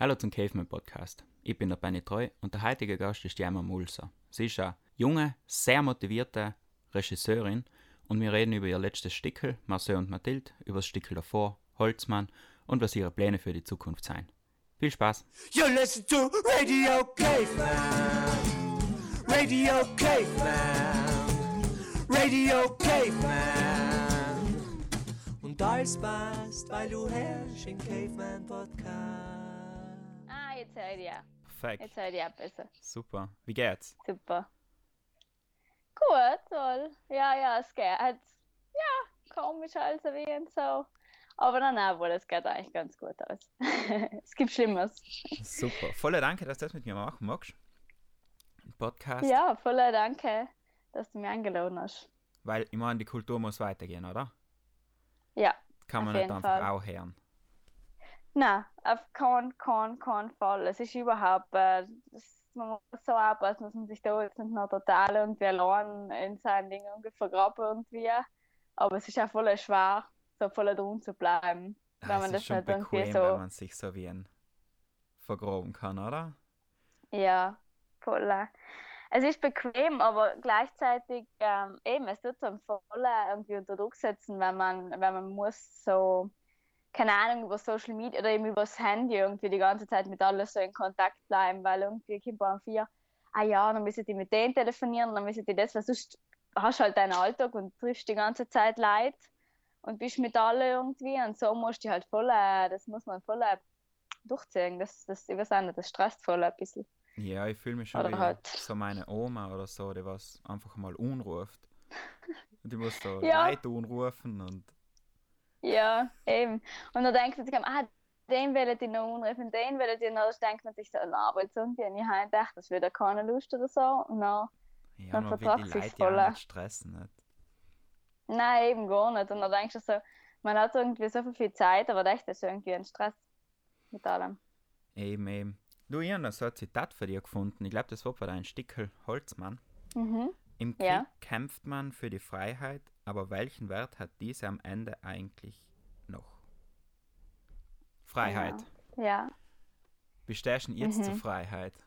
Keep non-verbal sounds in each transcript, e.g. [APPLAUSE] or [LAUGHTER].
Hallo zum Caveman Podcast. Ich bin der Benny Treu und der heutige Gast ist Jemma Mulser. Sie ist eine junge, sehr motivierte Regisseurin und wir reden über ihr letztes Stickel, Marcel und Mathilde, über das Stickel davor, Holzmann und was ihre Pläne für die Zukunft sein. Viel Spaß! You listen to Radio Caveman. Radio Caveman. Radio Caveman. Und alles passt, weil du herrschst im Caveman Podcast. Jetzt höre ich dich ja. Perfekt. Jetzt höre ich ja besser. Super. Wie geht's? Super. Gut, toll. Ja, ja, es geht. Ja, komisch also wie und so. Aber dann auch, wohl, es geht eigentlich ganz gut aus. [LAUGHS] es gibt Schlimmeres. Super. Voller Danke, dass du das mit mir machen magst. Podcast. Ja, voller Danke, dass du mich eingeladen hast. Weil ich meine, die Kultur muss weitergehen, oder? Ja, Kann man nicht einfach Fall. auch hören. Nein, auf keinen, keinen, keinen Fall. Es ist überhaupt, äh, das, man muss so aufpassen, dass man sich da jetzt nicht noch total irgendwie allein in seinen Dingen vergraben irgendwie. Aber es ist auch voll schwer, so voll drin zu bleiben. Ah, Wenn es man ist das schon nicht irgendwie bequem, so- wenn man sich so wie ein vergraben kann, oder? Ja, voll. Es ist bequem, aber gleichzeitig ähm, eben, es tut einem voll irgendwie unter Druck setzen, wenn man, wenn man muss so, keine Ahnung, über Social Media oder eben über das Handy irgendwie die ganze Zeit mit alles so in Kontakt bleiben, weil irgendwie kommt man vier, ah ja, dann müssen die mit denen telefonieren, dann müssen die das, weil sonst hast du halt deinen Alltag und triffst die ganze Zeit Leute und bist mit allen irgendwie und so musst du halt voll, äh, das muss man voll äh, durchziehen, das, das, ich weiß auch nicht, das stresst voll ein bisschen. Ja, ich fühle mich schon Oder wie halt- so meine Oma oder so, die was einfach mal unruft. Und [LAUGHS] die muss so Ja. Leute unrufen und Ja, eben. Und dann denkt man sich, ah, den will ich noch anrufen, den will ich noch. Dann denkt man sich so, na, aber jetzt irgendwie, und ich habe gedacht, das wird ja keine Lust oder so. Und dann, ja, die vertragt sich ja voll. auch nicht stressen. Nicht? nein, eben gar nicht. Und dann denkst du so, man hat irgendwie so viel Zeit, aber echt, das ist irgendwie ein Stress mit allem. Eben, eben. Du, ich habe noch so ein Zitat für dich gefunden. Ich glaube, das war bei deinem Stickel Holzmann. Mhm. Im Krieg Ja. kämpft man für die Freiheit, aber welchen Wert hat diese am Ende eigentlich noch? Freiheit. Ja. Wie stehst du jetzt zur Mhm. Freiheit?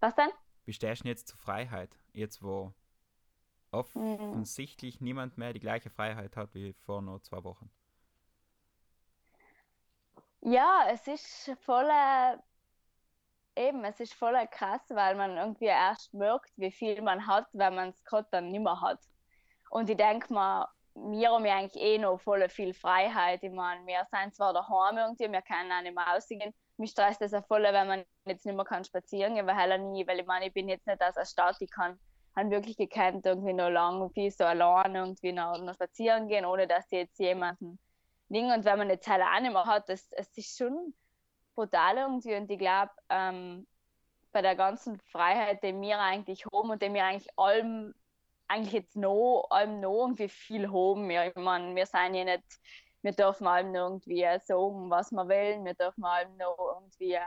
Was denn? Wie stehst du jetzt zur Freiheit? Jetzt, wo Mhm. offensichtlich niemand mehr die gleiche Freiheit hat wie vor nur zwei Wochen. Ja, es ist voll, äh, eben, es ist voll krass, weil man irgendwie erst merkt, wie viel man hat, wenn man es gerade dann nicht mehr hat. Und ich denke mal, wir haben ja eigentlich eh noch voll viel Freiheit. Ich meine, wir sind zwar daheim irgendwie, wir können auch nicht mehr rausgehen. Mich stresst das auch voll, wenn man jetzt nicht mehr kann spazieren gehen, weil heller nie, weil ich meine, ich bin jetzt nicht aus der Stadt, ich kann han wirklich gekannt, irgendwie noch lang irgendwie so allein irgendwie noch, noch spazieren gehen, ohne dass jetzt jemanden Ding. Und wenn man jetzt halt auch nicht mehr hat, das, es ist schon brutal irgendwie. Und ich glaube, ähm, bei der ganzen Freiheit, die wir eigentlich haben und die wir eigentlich allem, eigentlich jetzt noch, allem noch irgendwie viel haben. Ja, ich meine, wir sind ja nicht, wir dürfen allem noch irgendwie sagen, was wir wollen, wir dürfen allem noch irgendwie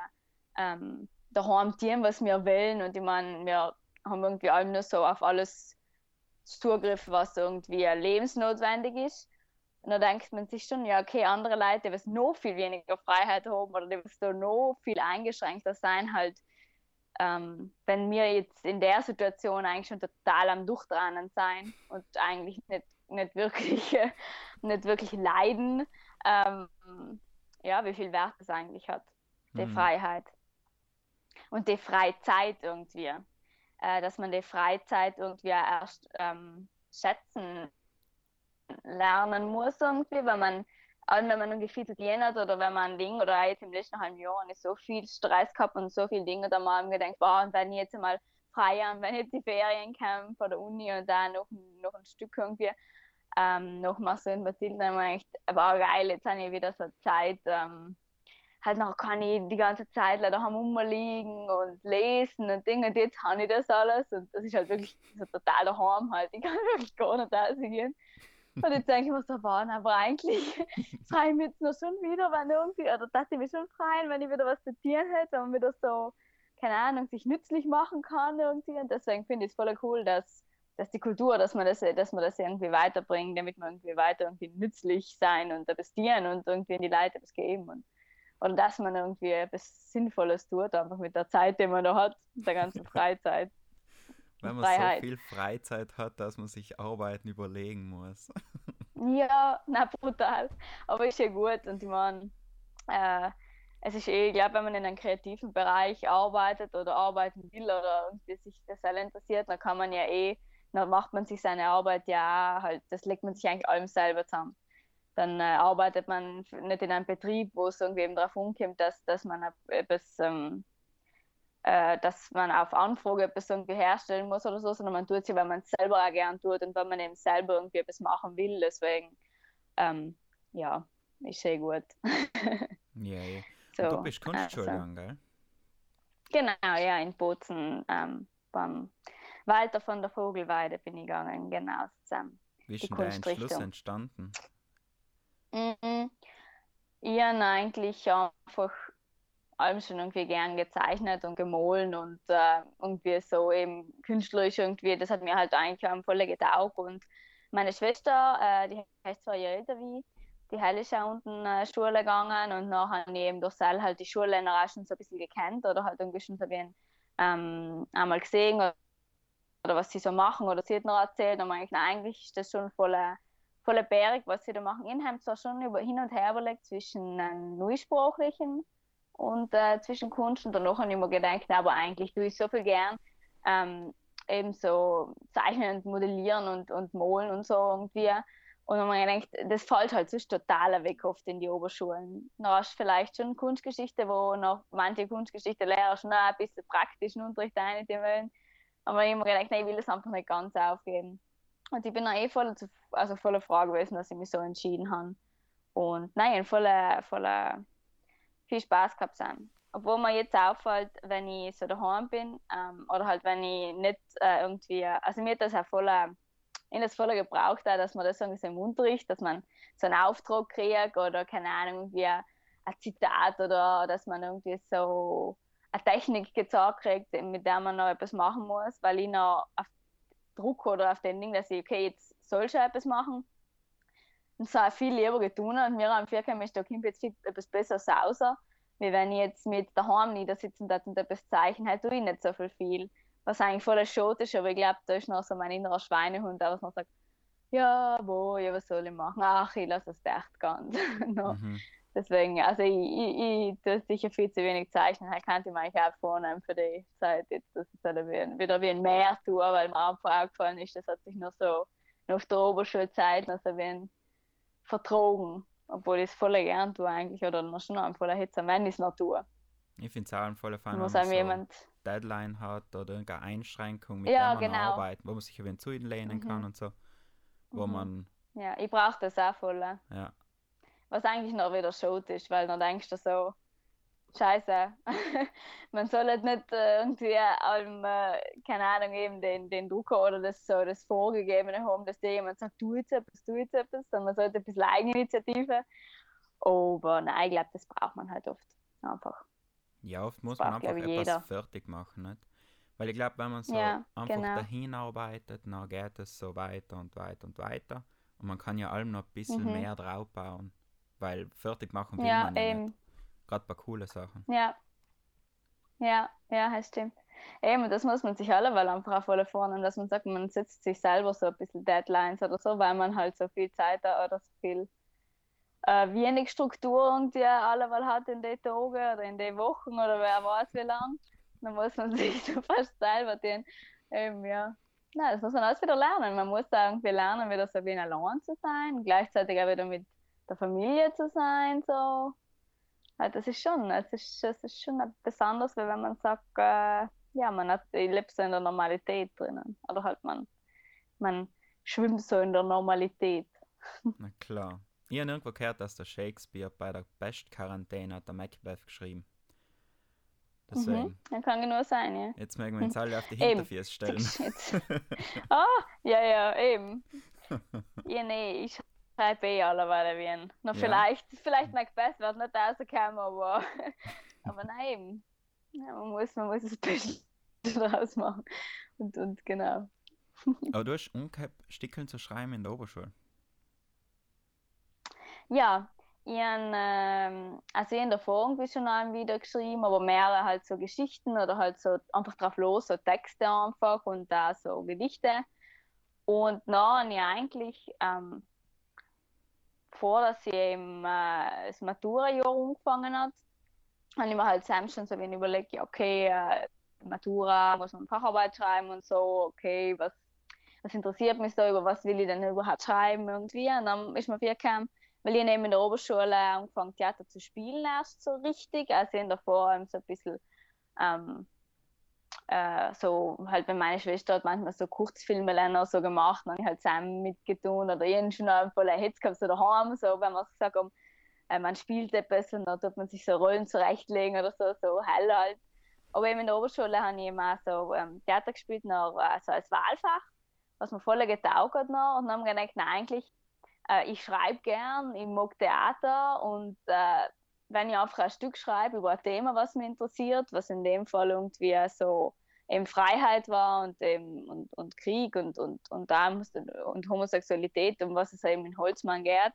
ähm, daheim tun, was wir wollen. Und ich meine, wir haben irgendwie allem nur so auf alles Zugriff, was irgendwie lebensnotwendig ist. Und da denkt man sich schon, ja, okay, andere Leute, die noch viel weniger Freiheit haben oder die noch viel eingeschränkter sein, halt, ähm, wenn wir jetzt in der Situation eigentlich schon total am Durchdrehen sein und eigentlich nicht, nicht, wirklich, [LAUGHS] nicht wirklich leiden, ähm, ja, wie viel Wert das eigentlich hat, die Mhm. Freiheit. Und die Freizeit irgendwie. Äh, dass man die Freizeit irgendwie erst ähm, schätzen lernen muss irgendwie, wenn man, allem wenn man irgendwie viel zu tun hat oder wenn man ein Ding oder jetzt im letzten halben Jahr ich so viel Stress gehabt und so viele Dinge, da mal mir gedacht, boah, und wenn ich jetzt mal frei habe, wenn jetzt die Ferien kommen von der Uni und dann noch, noch ein Stück irgendwie, ähm, noch mal so in Mathilde, dann ich gedacht, wow, geil, jetzt habe ich wieder so Zeit, ähm, halt noch kann ich die ganze Zeit leider rumliegen und lesen und Dinge, und jetzt habe ich das alles und das ist halt wirklich so total daheim halt, ich kann wirklich gar nicht rausgehen. Und jetzt denke ich mir so, wow, aber eigentlich [LAUGHS] freue ich mich jetzt noch schon wieder, wenn irgendwie, oder dass ich mich schon freuen, wenn ich wieder was zu tun hätte und wieder so, keine Ahnung, sich nützlich machen kann irgendwie. Und deswegen finde ich es voll cool, dass, dass die Kultur, dass man das, dass man das irgendwie weiterbringt, damit man irgendwie weiter irgendwie nützlich sein und etwas dienen und irgendwie in die Leute etwas geben. Und oder dass man irgendwie etwas Sinnvolles tut, einfach mit der Zeit, die man da hat, der ganzen [LAUGHS] Freizeit. Wenn man Freiheit. so viel Freizeit hat, dass man sich Arbeiten überlegen muss. [LAUGHS] Ja, na brutal. Aber ist ja gut und ich meine, äh, es ist eh, ich glaube, wenn man in einem kreativen Bereich arbeitet oder arbeiten will oder irgendwie sich das alle interessiert, dann kann man ja eh, dann macht man sich seine Arbeit ja auch halt, das legt man sich eigentlich allem selber zusammen. Dann äh, arbeitet man nicht in einem Betrieb, wo es irgendwie eben darauf umkommt, dass, dass man etwas, ähm, äh, dass man auf Anfrage etwas irgendwie herstellen muss oder so, sondern man tut ja, weil man es selber auch gern tut und weil man eben selber irgendwie etwas machen will. Deswegen, ähm, ja, ist sehr gut. Ja, ja. [LAUGHS] so, Und du bist Kunstschule also. gell? Genau, ja, in Bozen ähm, beim Walter von der Vogelweide bin ich gegangen, genau. Zusammen. Wie ist denn der Entschluss entstanden? Mhm. Ich habe eigentlich einfach allem schon irgendwie gern gezeichnet und gemahlen und äh, irgendwie so eben künstlerisch irgendwie, das hat mir halt eigentlich auch voll getaugt. Und meine Schwester, äh, die heißt zwei Jahre älter wie die Heil ist ja unten äh, Schule gegangen und nachher habe ich eben durch Seil halt die Schule auch schon so ein bisschen gekannt oder halt irgendwie schon so ein, ähm, einmal gesehen oder, oder was sie so machen oder sie hat noch erzählt und ich, na, eigentlich ist das schon voller voller Berg, was sie da machen. Ich habe zwar schon über, hin und her überlegt zwischen einem neusprachlichen und äh, zwischen Kunst und danach habe ich mir gedacht, aber eigentlich tue ich so viel gern ähm, eben so zeichnen und modellieren und, und malen und so irgendwie. Und dann habe ich gedacht, das fällt halt sonst total weg oft in die Oberschulen. Dann hast du vielleicht schon Kunstgeschichte, wo noch manche Kunstgeschichte-Lehrer schon ein bisschen praktischen Unterricht einnehmen wollen. Aber ich habe mir gedacht, nein, ich will das einfach nicht ganz aufgeben. Und ich bin dann eh voll, zu, also voller Frage gewesen, dass ich mich so entschieden habe. Und nein, voller, voller viel Spaß gehabt sein. Obwohl mir jetzt auffällt, wenn ich so daheim bin, ähm, oder halt wenn ich nicht äh, irgendwie, also mir hat das auch voller, ich das voller gebraucht, auch, dass man das so im Unterricht, dass man so einen Auftrag kriegt oder keine Ahnung, irgendwie ein Zitat oder dass man irgendwie so eine Technik gezeigt kriegt, mit der man noch etwas machen muss, weil ich noch auf Druck oder auf den Ding, dass ich, okay, jetzt soll ich etwas machen. Und so viel lieber getan und mir am Vierkheim ist da kommt jetzt viel etwas Besseres raus, wie wenn ich jetzt mit daheim niedersitzen darf und etwas zeichnen, halt tue ich nicht so viel viel. Was eigentlich voll schade ist, aber ich glaube, da ist noch so mein innerer Schweinehund, der was noch sagt, ja, wo, ja, was soll ich machen? Ach, ich lasse es echt ganz. [LAUGHS] no. Mhm. Deswegen, also ich, ich, ich tue sicher viel zu wenig zeichnen. Ich könnte mir eigentlich auch vornehmen für die Zeit jetzt, dass ich halt wieder, wie ein Mehr tue, weil mir einfach aufgefallen ist, das hat sich noch so noch auf der Oberschulzeit noch so wie ein vertrogen. Obwohl ich es voll gern tue eigentlich, oder noch schon am voller Hitze, wenn es noch tue. Ich finde es auch ein voller Da wenn muss man so jemand, Deadline hat oder irgendeine Einschränkung, mit Ja, der man genau. arbeitet, wo man sich ein wenig zulehnen kann Mhm. und so. Wo Mhm. man, ja, ich brauche das auch voll. ja, Was eigentlich noch wieder schade ist, weil dann denkst du so, Scheiße, [LAUGHS] man soll halt nicht äh, irgendwie allem, äh, keine Ahnung, eben den, den Drucker oder das so das Vorgegebene haben, dass dir jemand sagt, tu jetzt etwas, tu jetzt etwas, sondern man sollte ein bisschen Eigeninitiative. Aber nein, ich glaube, das braucht man halt oft. Einfach. ja, oft muss braucht, man einfach etwas jeder. fertig machen, nicht? Weil ich glaube, wenn man so Ja, einfach genau. dahin arbeitet, dann geht es so weiter und weiter und weiter. Und man kann ja allem noch ein bisschen Mhm. mehr drauf bauen. Weil fertig machen will Ja, man ja eben. nicht. Gerade bei coolen Sachen. Ja. Ja, ja, das stimmt. Eben, das muss man sich alleweil einfach auch voll vornehmen, dass man sagt, man setzt sich selber so ein bisschen Deadlines oder so, weil man halt so viel Zeit hat oder so viel äh, wenig Struktur irgendwie alleweil hat in den Tagen oder in den Wochen oder wer weiß wie lang. Dann muss man [LAUGHS] sich so fast selber den, eben, ja. Nein, das muss man alles wieder lernen. Man muss da irgendwie lernen, wieder so wie ein allein zu sein, gleichzeitig auch wieder mit der Familie zu sein, so. Das ist schon, es ist, es ist schon besonders, wie wenn man sagt, äh, ja, man hat, lebe so in der Normalität drinnen. Oder halt man, man schwimmt so in der Normalität. [LAUGHS] Na klar. Ich habe irgendwo gehört, dass der Shakespeare bei der Pestquarantäne hat der Macbeth geschrieben. Deswegen, Mhm. Dann kann genau sein, ja. jetzt mögen wir uns alle auf die. Hinterfüße stellen. [LAUGHS] [LAUGHS] Ah, ja, ja, eben. Ja, nee, ich schreibe eh alleweil wie ein. Noch Ja. vielleicht, vielleicht Macbeth wird nicht rauskommen, aber, [LAUGHS] aber nein. Ja, man, muss, man muss das [LAUGHS] Beste draus machen. Und, und genau. [LAUGHS] Aber du hast umgehabt, Stickeln zu schreiben in der Oberschule. Ja, ich habe, ähm, also habe davor irgendwie schon einen wieder geschrieben, aber mehrere halt so Geschichten oder halt so einfach drauf los, so Texte einfach und da so Gedichte. Und dann habe ich eigentlich, ähm, vor dass ich eben äh, das Matura-Jahr angefangen hat, habe ich mir halt selbst schon so überlegt, ja, okay, äh, Matura, muss man Facharbeit schreiben und so, okay, was, was interessiert mich so, über was will ich denn überhaupt schreiben irgendwie. Und dann ist mir viel weil ich neben in der Oberschule angefangen Theater zu spielen erst so richtig. Also in davor so ein bisschen ähm, äh, so halt wenn meine Schwester hat manchmal so Kurzfilme lernen so gemacht, dann ich halt zusammen mitgetun oder ich schon voll Hitz gehabt so daheim, so wenn man gesagt haben, äh, man spielt etwas und dann tut man sich so Rollen zurechtlegen oder so, so hell halt. Aber eben in der Oberschule habe ich immer so ähm, Theater gespielt, noch, also als Wahlfach, was mir voll getaugt hat noch. Und dann haben wir gedacht, nein, eigentlich äh, ich schreibe gern, ich mag Theater und äh, wenn ich einfach ein Stück schreibe über ein Thema, was mich interessiert, was in dem Fall irgendwie so eben Freiheit war und, eben, und, und Krieg und, und, und, und Homosexualität, um was es eben in Holzmann geht,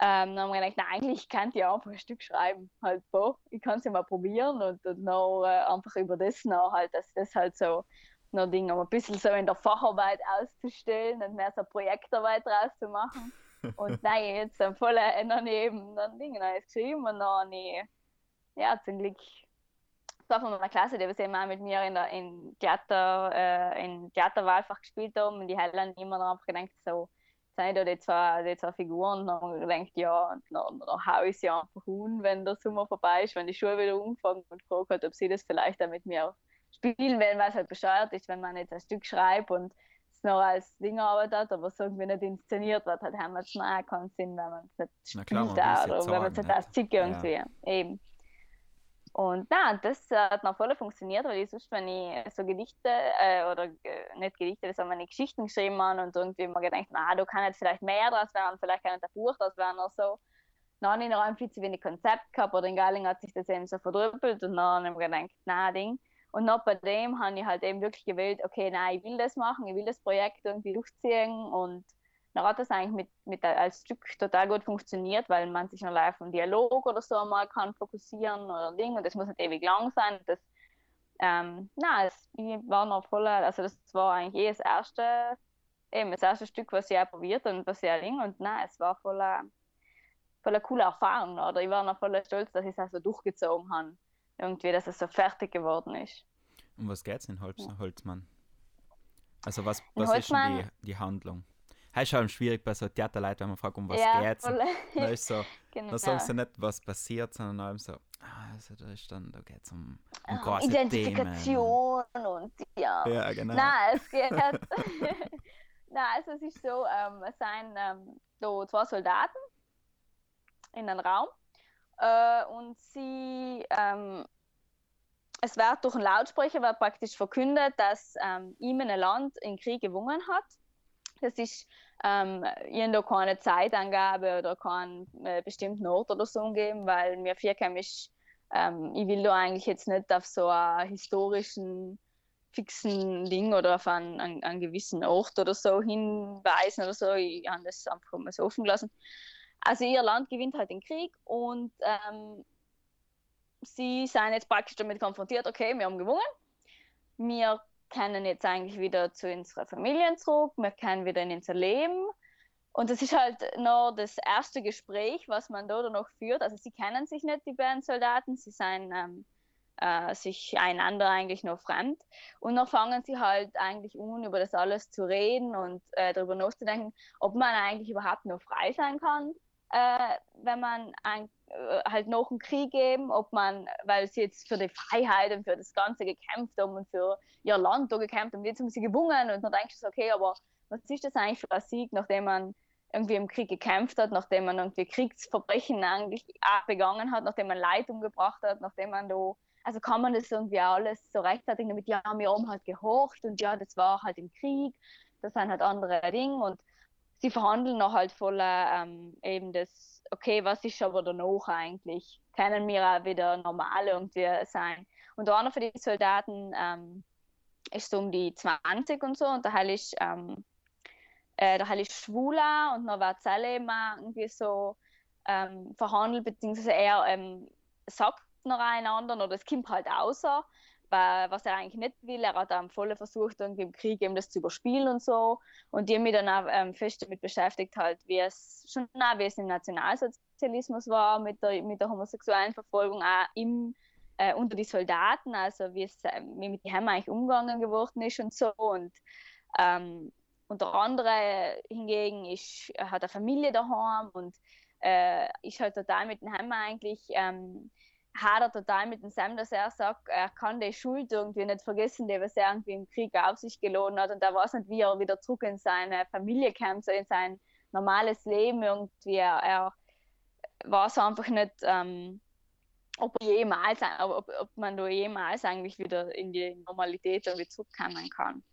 ähm, dann haben wir gedacht, nein, eigentlich kann ich einfach ein Stück schreiben. Halt, boah, ich kann es ja mal probieren und, und noch äh, einfach über das noch halt, dass das halt so noch Dinge, um ein bisschen so in der Facharbeit auszustellen und mehr so Projektarbeit draus zu machen. Und nein, jetzt dann eben dann Dinge Neues geschrieben und dann ich, ja, zum Glück war von meiner Klasse, die wir mal mit mir in der in Theater, äh, in Theaterwahlfach gespielt haben und die haben immer noch einfach gedacht, so, sind da die zwei, die zwei Figuren und dann gedacht, ja, und dann, dann hau ich sie einfach um, wenn der Sommer vorbei ist, wenn die Schule wieder umgefangen und gefragt hat, ob sie das vielleicht auch mit mir spielen wollen, weil es halt bescheuert ist, wenn man jetzt ein Stück schreibt und noch als Ding arbeitet, aber es irgendwie nicht inszeniert wird, hat haben wir es auch keinen Sinn, wenn man es nicht spielt klar, oder wenn man es nicht als Zicke irgendwie, ja. eben. Und na, das hat noch voll funktioniert, weil ich sonst, wenn ich so Gedichte äh, oder äh, nicht Gedichte, sondern meine Geschichten geschrieben habe und irgendwie immer gedacht, na, du kannst vielleicht mehr draus werden, vielleicht kann ein Buch draus werden oder so. Dann habe ich noch viel zu wenig Konzept gehabt oder in Galing hat sich das eben so verdrüppelt und dann habe ich mir gedacht, na, Ding. Und noch bei dem habe ich halt eben wirklich gewählt, okay, nein, ich will das machen, ich will das Projekt irgendwie durchziehen. Und dann hat das eigentlich mit, mit als Stück total gut funktioniert, weil man sich noch live im Dialog oder so mal kann fokussieren oder Ding. Und das muss nicht ewig lang sein. Das, ähm, na, es war noch voller, also das war eigentlich eh das erste, eben das erste Stück, was ich auch probiert und was ich auch Ding und na, es war voller, voller coole Erfahrung. Oder ich war noch voller Stolz, dass ich es auch so durchgezogen habe, irgendwie, dass es so fertig geworden ist. Um was geht es in Holz, Holzmann? Also was, was ist denn die, die Handlung? ist schon schwierig bei so Theaterleuten, wenn man fragt, um was ja, geht's. Voll. Da ist so, [LAUGHS] genau. da sagst du nicht, was passiert, sondern allem so, ah, also da ist dann, da geht's um, um große Identifikation Themen. und ja. Ja, genau. Nein, es geht. [LAUGHS] [LAUGHS] Nein, also es ist so, ähm, es sind ähm, da zwei Soldaten in einem Raum äh, und sie ähm, es wird durch einen Lautsprecher wird praktisch verkündet, dass ähm, ihm ein Land in Krieg gewonnen hat. Das ist ähm, da keine Zeitangabe oder keinen äh, bestimmten Ort oder so umgeben, weil mir vierkämmisch, ähm, ich will da eigentlich jetzt nicht auf so einen historischen fixen Ding oder auf einen, einen, einen, gewissen Ort oder so hinweisen oder so. Ich habe das einfach mal so offen gelassen. Also ihr Land gewinnt halt den Krieg und ähm, sie sind jetzt praktisch damit konfrontiert, okay, wir haben gewonnen. Wir können jetzt eigentlich wieder zu unserer Familien zurück, wir können wieder in unser Leben. Und das ist halt noch das erste Gespräch, was man da noch führt. Also sie kennen sich nicht, die beiden Soldaten, sie sind ähm, äh, sich einander eigentlich noch fremd. Und dann fangen sie halt eigentlich an, über das alles zu reden und äh, darüber nachzudenken, ob man eigentlich überhaupt noch frei sein kann, äh, wenn man ein, äh, halt noch einen Krieg geben, ob man, weil sie jetzt für die Freiheit und für das Ganze gekämpft haben und für ihr Land da gekämpft haben, jetzt haben sie gewonnen und dann denkst du, okay, aber was ist das eigentlich für ein Sieg, nachdem man irgendwie im Krieg gekämpft hat, nachdem man irgendwie Kriegsverbrechen eigentlich begangen hat, nachdem man Leid umgebracht hat, nachdem man da, also kann man das irgendwie alles so rechtfertigen damit, ja, wir haben halt gehorcht und ja, das war halt im Krieg, das sind halt andere Dinge und sie verhandeln noch halt voller ähm, eben das, okay, was ist aber danach eigentlich? Können wir auch wieder normal irgendwie sein? Und einer von den Soldaten ähm, ist so um die 20 und so und der Heil ist, ähm, äh, der Heil ist schwuler und noch war Zelle immer irgendwie so ähm, verhandelt, beziehungsweise er ähm, sagt noch einander oder es kommt halt außer, was er eigentlich nicht will. Er hat dann voll versucht, irgendwie im Krieg eben das zu überspielen und so. Und die haben mich dann auch ähm, fest damit beschäftigt, halt, wie es schon auch, wie es im Nationalsozialismus war, mit der, mit der homosexuellen Verfolgung auch im, äh, unter die Soldaten, also wie es äh, wie mit dem eigentlich umgegangen geworden ist und so. Und ähm, und der andere hingegen ist, hat eine Familie daheim und äh, ist halt total mit dem Hammer eigentlich, ähm, hat er total mit dem Sam, dass er sagt, er kann die Schuld irgendwie nicht vergessen, die was er irgendwie im Krieg auf sich geladen hat und er weiß nicht, wie er wieder zurück in seine Familie kommt, so in sein normales Leben irgendwie. Er, er weiß einfach nicht, ähm, ob, jemals, ob, ob man da jemals eigentlich wieder in die Normalität irgendwie zurückkommen kann.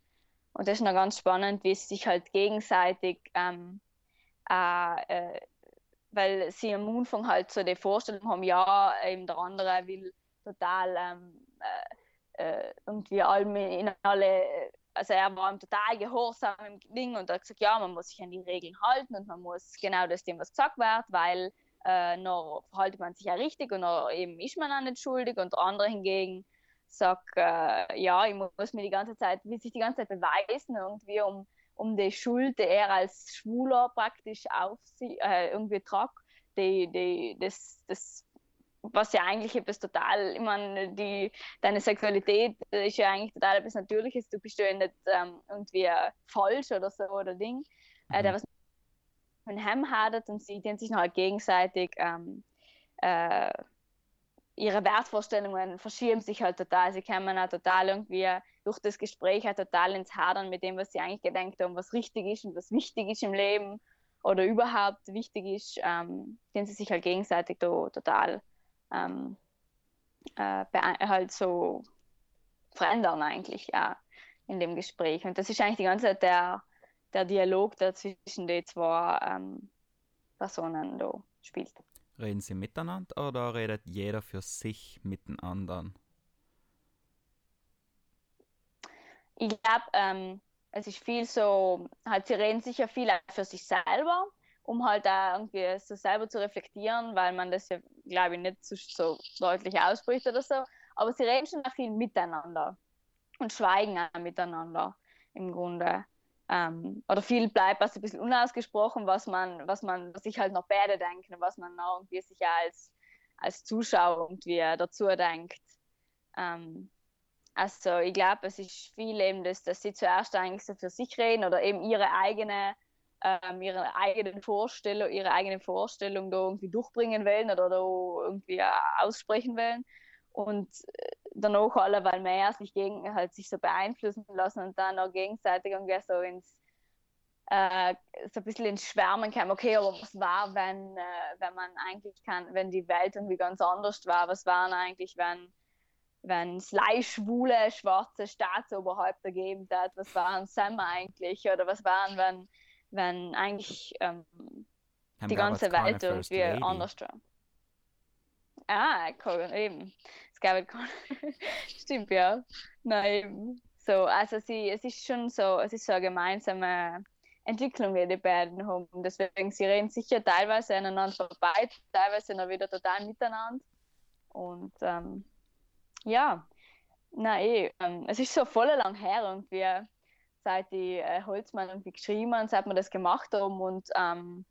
Und das ist noch ganz spannend, wie sie sich halt gegenseitig, ähm, äh, äh, weil sie am Anfang halt so die Vorstellung haben, ja, eben der andere will total ähm, äh, äh irgendwie allem in alle, also er war ihm total gehorsam im Ding und hat gesagt, ja, man muss sich an die Regeln halten und man muss genau das dem, was gesagt wird, weil äh, noch verhaltet man sich ja richtig und noch eben ist man auch nicht schuldig und der andere hingegen sage, äh, ja, ich muss mir die ganze Zeit, will sich die ganze Zeit beweisen, irgendwie, um, um die Schuld, die er als Schwuler praktisch auf sie äh, irgendwie tragt, die, die, das, das, was ja eigentlich etwas total, ich meine, die, deine Sexualität ist ja eigentlich total etwas Natürliches, du bist ja nicht ähm, irgendwie falsch oder so oder Ding, äh, mhm. äh, der was mit ihm hadert und sie den sich noch halt gegenseitig ähm, äh, ihre Wertvorstellungen verschieben sich halt total. Sie kommen auch total irgendwie durch das Gespräch halt total ins Hadern mit dem, was sie eigentlich gedenkt haben, was richtig ist und was wichtig ist im Leben oder überhaupt wichtig ist, ähm, den sie sich halt gegenseitig da, total ähm, äh, halt so verändern eigentlich ja, in dem Gespräch. Und das ist eigentlich die ganze Zeit der, der Dialog, der zwischen den zwei ähm, Personen da spielt. Reden sie miteinander oder redet jeder für sich mit den anderen? Ich glaube, ähm, es ist viel so, halt, sie reden sicher viel für sich selber, um halt auch irgendwie so selber zu reflektieren, weil man das ja, glaube ich, nicht so, so deutlich ausspricht oder so. Aber sie reden schon viel miteinander und schweigen auch miteinander im Grunde. Ähm, oder viel bleibt was ein bisschen unausgesprochen, was man, was man, was ich halt noch beide denken, was man noch irgendwie sich als, als Zuschauer irgendwie dazu denkt. Ähm, also ich glaube, es ist viel eben das, dass sie zuerst eigentlich so für sich reden oder eben ihre eigene, ähm, ihre eigenen Vorstellung, ihre eigene Vorstellung da irgendwie durchbringen wollen oder da irgendwie aussprechen wollen und äh, danach alle, weil mehr sich gegen halt sich so beeinflussen lassen und dann auch gegenseitig irgendwie so ins äh, so ein bisschen ins Schwärmen kam, okay, aber was war, wenn, äh, wenn man eigentlich kann, wenn die Welt irgendwie ganz anders war, was war eigentlich, wenn wenn es schwule, schwarze Staatsoberhäupter gegeben hat, was waren Sam eigentlich? Oder was waren, wenn, wenn eigentlich ähm, die ganze Welt irgendwie anders war. Ah, eben. Gab keine. [LAUGHS] Stimmt, ja. Nein, so, also sie, es ist schon so, es ist so eine gemeinsame Entwicklung, die die beiden haben. Deswegen, sie reden sicher teilweise aneinander vorbei, teilweise noch wieder total miteinander. Und ähm, ja, na eh, ähm, es ist so voll lang her irgendwie, seit die äh, Holzmann irgendwie geschrieben haben, seit wir das gemacht haben und ähm,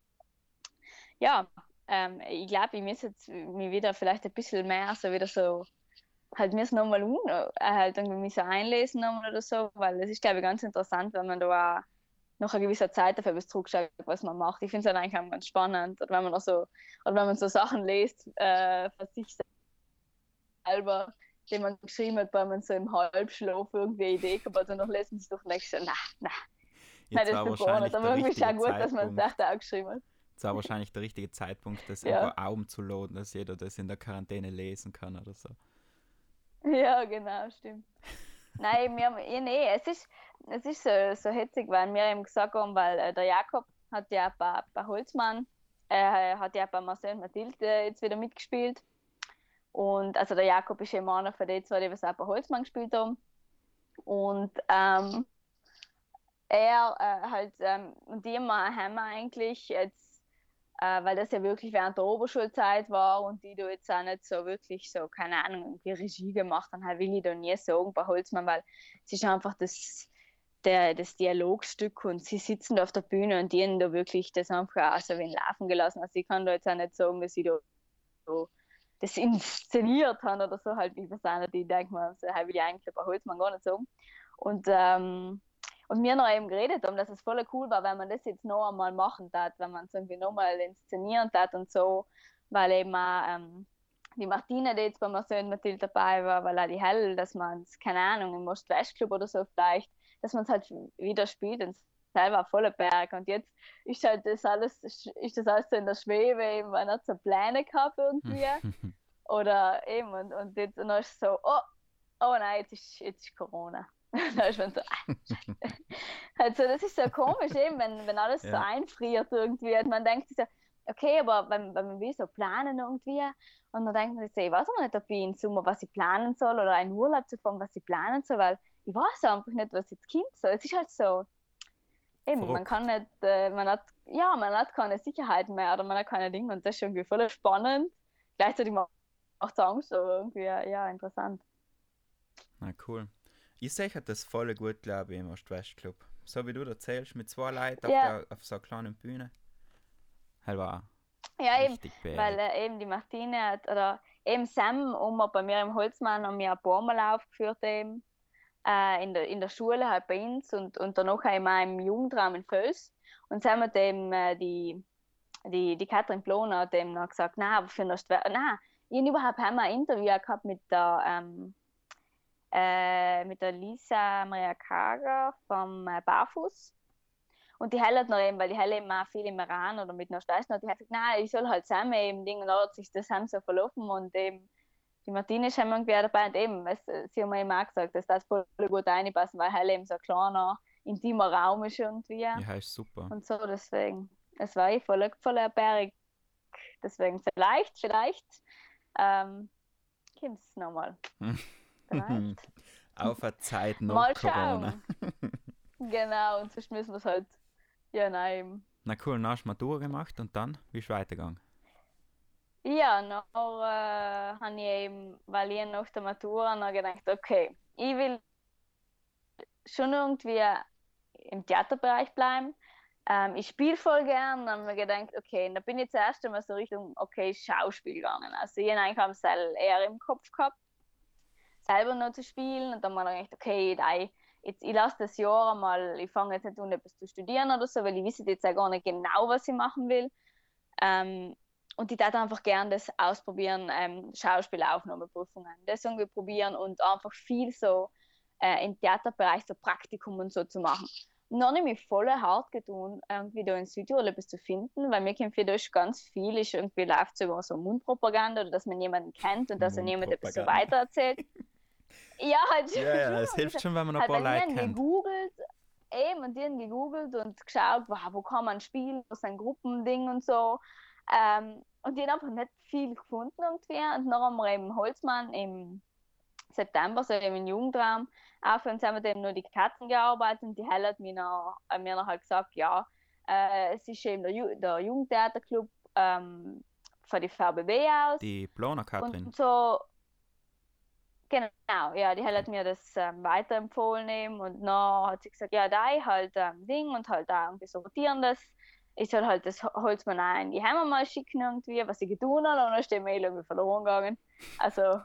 ja, ähm, ich glaube, ich muss jetzt mich wieder vielleicht ein bisschen mehr so wieder so halt mir es nochmal äh, halt irgendwie so einlesen oder so, weil es ist glaube ich ganz interessant, wenn man da auch nach einer gewissen Zeit auf etwas zurückschaut, was man macht. Ich finde es halt eigentlich ganz spannend, oder wenn man auch so, oder wenn man so Sachen liest äh, von sich selber, die man geschrieben hat, weil man so im Halbschlaf irgendwie eine Idee gehabt hat und dann lässt man sich doch nicht so, na, na. Nein, das ist wahrscheinlich aber irgendwie schon gut, dass man es echt auch geschrieben hat. Das war wahrscheinlich der richtige Zeitpunkt, das ja. irgendwo auch umzuladen, dass jeder das in der Quarantäne lesen kann oder so. Ja, genau, stimmt. Nein, wir, ja, nee, es ist, es ist so, so hitzig, weil wir eben gesagt haben, weil äh, der Jakob hat ja bei, bei Holzmann, äh, hat ja bei Marcel Mathilde jetzt wieder mitgespielt. Und also der Jakob ist eben einer von den zwei, die was auch bei Holzmann gespielt haben. Und ähm, er äh, halt, ähm, und die haben eigentlich jetzt äh, weil das ja wirklich während der Oberschulzeit war und die da jetzt auch nicht so wirklich so, keine Ahnung, irgendwie Regie gemacht haben, will ich da nie sagen bei Holzmann, weil es ist einfach das, der, das Dialogstück und sie sitzen da auf der Bühne und die haben da wirklich das einfach auch so wie laufen gelassen. Also ich kann da jetzt auch nicht sagen, dass sie da so das inszeniert haben oder so, halt wie Personen, die denken, so will ich eigentlich bei Holzmann gar nicht sagen. Und ähm, und wir noch eben geredet haben, dass es voll cool war, wenn man das jetzt noch einmal machen darf, wenn man es irgendwie nochmal inszenieren darf und so, weil eben auch ähm, die Martina, die jetzt bei Marcel und Mathilde dabei war, weil auch die Hell, dass man es, keine Ahnung, im Ost-West-Club oder so vielleicht, dass man es halt wieder spielt und selber voller Berg. Und jetzt ist halt das alles, ist das alles so in der Schwebe, eben, weil er so Pläne gehabt irgendwie. [LAUGHS] oder eben, und, und jetzt und dann ist so, oh, oh nein, jetzt ist, jetzt ist Corona. [LAUGHS] da ist man so, ah, also das ist so komisch eben, wenn, wenn alles ja. so einfriert irgendwie und man denkt sich so, okay, aber wenn, wenn man will so planen irgendwie und dann denkt man sich, ich weiß auch nicht, ob ich im Sommer was ich planen soll oder einen Urlaub zu fahren, was ich planen soll, weil ich weiß einfach nicht, was jetzt kommt so. Es ist halt so, eben, Verrückt. man kann nicht, äh, man hat, ja, man hat keine Sicherheit mehr oder man hat keine Dinge und das ist irgendwie voll spannend. Gleichzeitig macht es Angst, aber irgendwie, ja, interessant. Na cool. Ich sehe das voll gut, glaube ich, im Ost-West-Club. So wie du erzählst, mit zwei Leuten ja. auf, auf so einer kleinen Bühne. Halt war ja, eben, weil äh, eben die Martine hat, oder eben Sam Oma bei mir im Holzmann haben wir ein paar Mal aufgeführt eben, äh, in, der, in der Schule halt bei uns und, und danach auch in meinem Jugendraum in Völs. Und Sam hat eben äh, die, die, die Katrin Ploner hat eben noch gesagt, na, aber für Ostwest, na, ich habe überhaupt einmal ein Interview gehabt mit der, ähm, äh, mit der Lisa Maria Kager vom äh, Barfuß. Und die hat noch eben, weil die Helle eben auch viel im Iran oder mit einer Steißen hat, die hat gesagt, nein, ich soll halt zusammen eben Ding und dann hat sich das haben so verlaufen und eben die Martine ist immer irgendwie dabei und eben, weißt, sie haben mir immer auch gesagt, dass das voll gut reinpassen, weil Helle eben so ein kleiner, intimer Raum ist irgendwie. Ja, ist super. Und so, deswegen, es war eh voll, voll Berg. Deswegen vielleicht, vielleicht, ähm, kommt es nochmal. [LAUGHS] [LAUGHS] Auf eine Zeit nach Mal Corona. genau, und sonst müssen wir es halt, ja, nein. Na cool, dann hast du Matur gemacht und dann, wie ist es weitergegangen? Ja, noch äh, habe ich eben, weil ich nach der Matura noch gedacht, okay, ich will schon irgendwie im Theaterbereich bleiben. Ähm, ich spiele voll gern, dann habe ich mir gedacht, okay, da bin ich zuerst einmal so Richtung, okay, Schauspiel gegangen. Also ich habe eigentlich eher im Kopf gehabt selber noch zu spielen. Und dann habe ich gedacht, okay, ich, jetzt, ich lasse das Jahr mal, ich fange jetzt nicht an, etwas zu studieren oder so, weil ich weiß jetzt auch gar nicht genau, was ich machen will. Ähm, und ich würde einfach gerne das ausprobieren, ähm, Schauspielaufnahmeprüfungen, das irgendwie probieren und einfach viel so äh, im Theaterbereich so Praktikum und so zu machen. Und dann habe ich mich voll hart getan, irgendwie da in Südtirol etwas zu finden, weil mir kommt für das ganz viel, ist irgendwie läuft so so Mundpropaganda oder dass man jemanden kennt und dass er jemand etwas so weitererzählt. [LAUGHS] Ja, halt. Ja, ja, es hilft schon, wenn man ein halt, paar Leute kennt. gegoogelt, eben, und die haben gegoogelt und geschaut, wow, wo kann man spielen, was ein Gruppending und so. Ähm, und die haben einfach nicht viel gefunden irgendwie. Und dann haben wir eben Holzmann im September, so eben im Jugendraum, auch für uns haben wir eben nur die Katzen gearbeitet und die Helle hat mir noch, äh, mir noch halt gesagt, ja, äh, es ist eben der, Ju der Jugendtheaterclub ähm, von die VBB aus. Die Blona Katrin. Und so, Genau, ja, die hat mir das ähm, weiterempfohlen eben und dann hat sie gesagt, ja, da halt ähm, Ding und halt da irgendwie sortieren das. Ich soll halt das Holzmann auch in die Heimat mal schicken irgendwie, was ich getan habe und dann ist die Mail irgendwie verloren gegangen. Also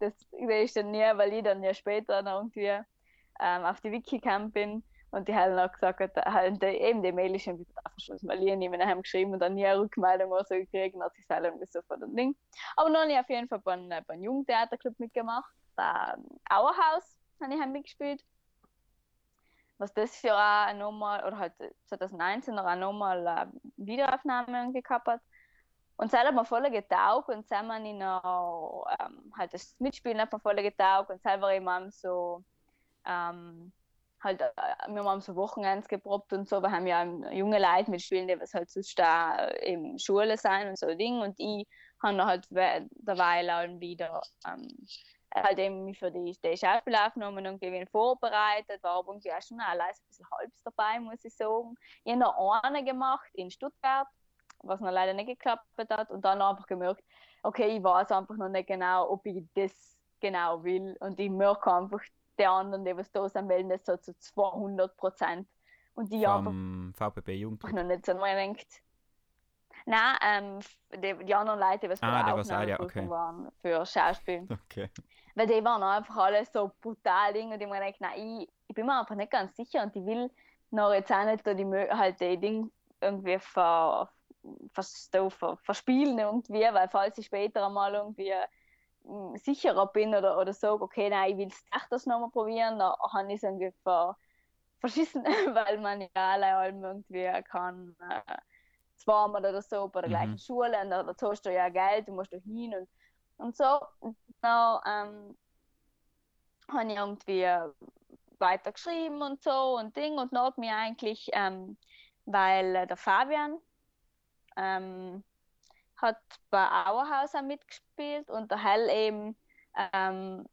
das sehe ich dann nie, weil ich dann ja später dann irgendwie ähm, auf die Wikicamp bin und die haben auch gesagt, halt, eben die Mail ist schon wieder verschlossen, weil ich nicht mehr geschrieben und dann nie eine Rückmeldung oder so gekriegt und hat sich selber so von dem Ding. Aber dann habe ich auf jeden Fall beim, beim Jugendtheaterclub mitgemacht ähm, Auerhaus habe ich mitgespielt. Was das für eine nochmal, oder halt 2019 noch nochmal eine Wiederaufnahme irgendwie gehabt hat. Und selber hat mir voll getaugt und selber ich noch ähm, halt das Mitspielen hat mir voll getaugt und selber immer so ähm, halt, äh, wir haben so Wochenends geprobt und so, wir haben ja junge Leute mitspielen, die was halt sonst da in Schule sein und so Ding und ich habe halt derweil auch wieder ähm, halt eben für die, die Schauspielaufnahmen irgendwie vorbereitet, war aber irgendwie auch schon allein ein bisschen halbs dabei, muss ich sagen. Ich habe noch eine gemacht in Stuttgart, was noch leider nicht geklappt hat. Und dann einfach gemerkt, okay, ich weiß einfach noch nicht genau, ob ich das genau will. Und ich merke einfach, die anderen, die was da sind, melden das so zu 200 Prozent. Und die Vom VPB Jugend. noch nicht so denkt. Nein, ähm, die, die anderen Leute, die Ah, bei was der auch, ja, Aufnahmeprüfung okay. waren für Schauspiel. [LAUGHS] Okay. Weil die waren einfach alle so brutal Dinge und ich mir gedacht, nein, ich, ich bin mir einfach nicht ganz sicher und ich will noch jetzt auch nicht da die halt die Ding irgendwie ver, ver, ver, ver, verspielen irgendwie, weil falls ich später einmal irgendwie mm, sicherer bin oder, oder sage, okay, nein, ich will es echt das nochmal probieren, dann habe ich es irgendwie ver, verschissen, [LAUGHS] weil man ja alle allem irgendwie kann äh, zweimal oder so bei der Mhm. gleichen Schule und da, da zahlst du ja Geld, du musst da hin und, und so. Und dann ähm, habe ich irgendwie weiter geschrieben und so und Ding und hat mir eigentlich, ähm, weil äh, der Fabian ähm, hat bei Auerhaus auch mitgespielt und der Hell eben ähm,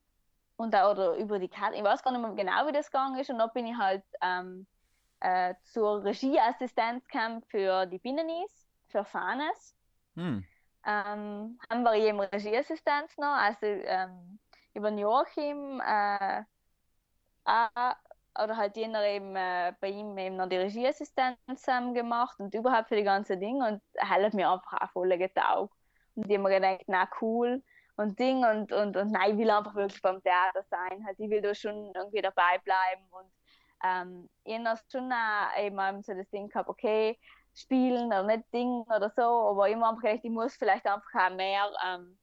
und auch, oder über die Karte, ich weiß gar nicht mehr genau, wie das gegangen ist und dann bin ich halt ähm, äh, zur Regieassistenz für die Binnenis, für Fanes Hm. Ähm, haben wir eben Regieassistenz noch, also ähm, über Joachim äh, auch, oder halt jener eben äh, bei ihm eben noch die Regieassistenz ähm, gemacht und überhaupt für die ganze Ding und er hat mir einfach auch voll getaugt und ich hab mir gedacht, na cool. Und Ding und, und, und nein, ich will einfach wirklich beim Theater sein, halt ich will da schon irgendwie dabei bleiben und ähm, ich habe schon auch eben so das Ding gehabt, okay, spielen oder nicht Ding oder so, aber immer einfach gedacht, ich muss vielleicht einfach auch mehr ähm,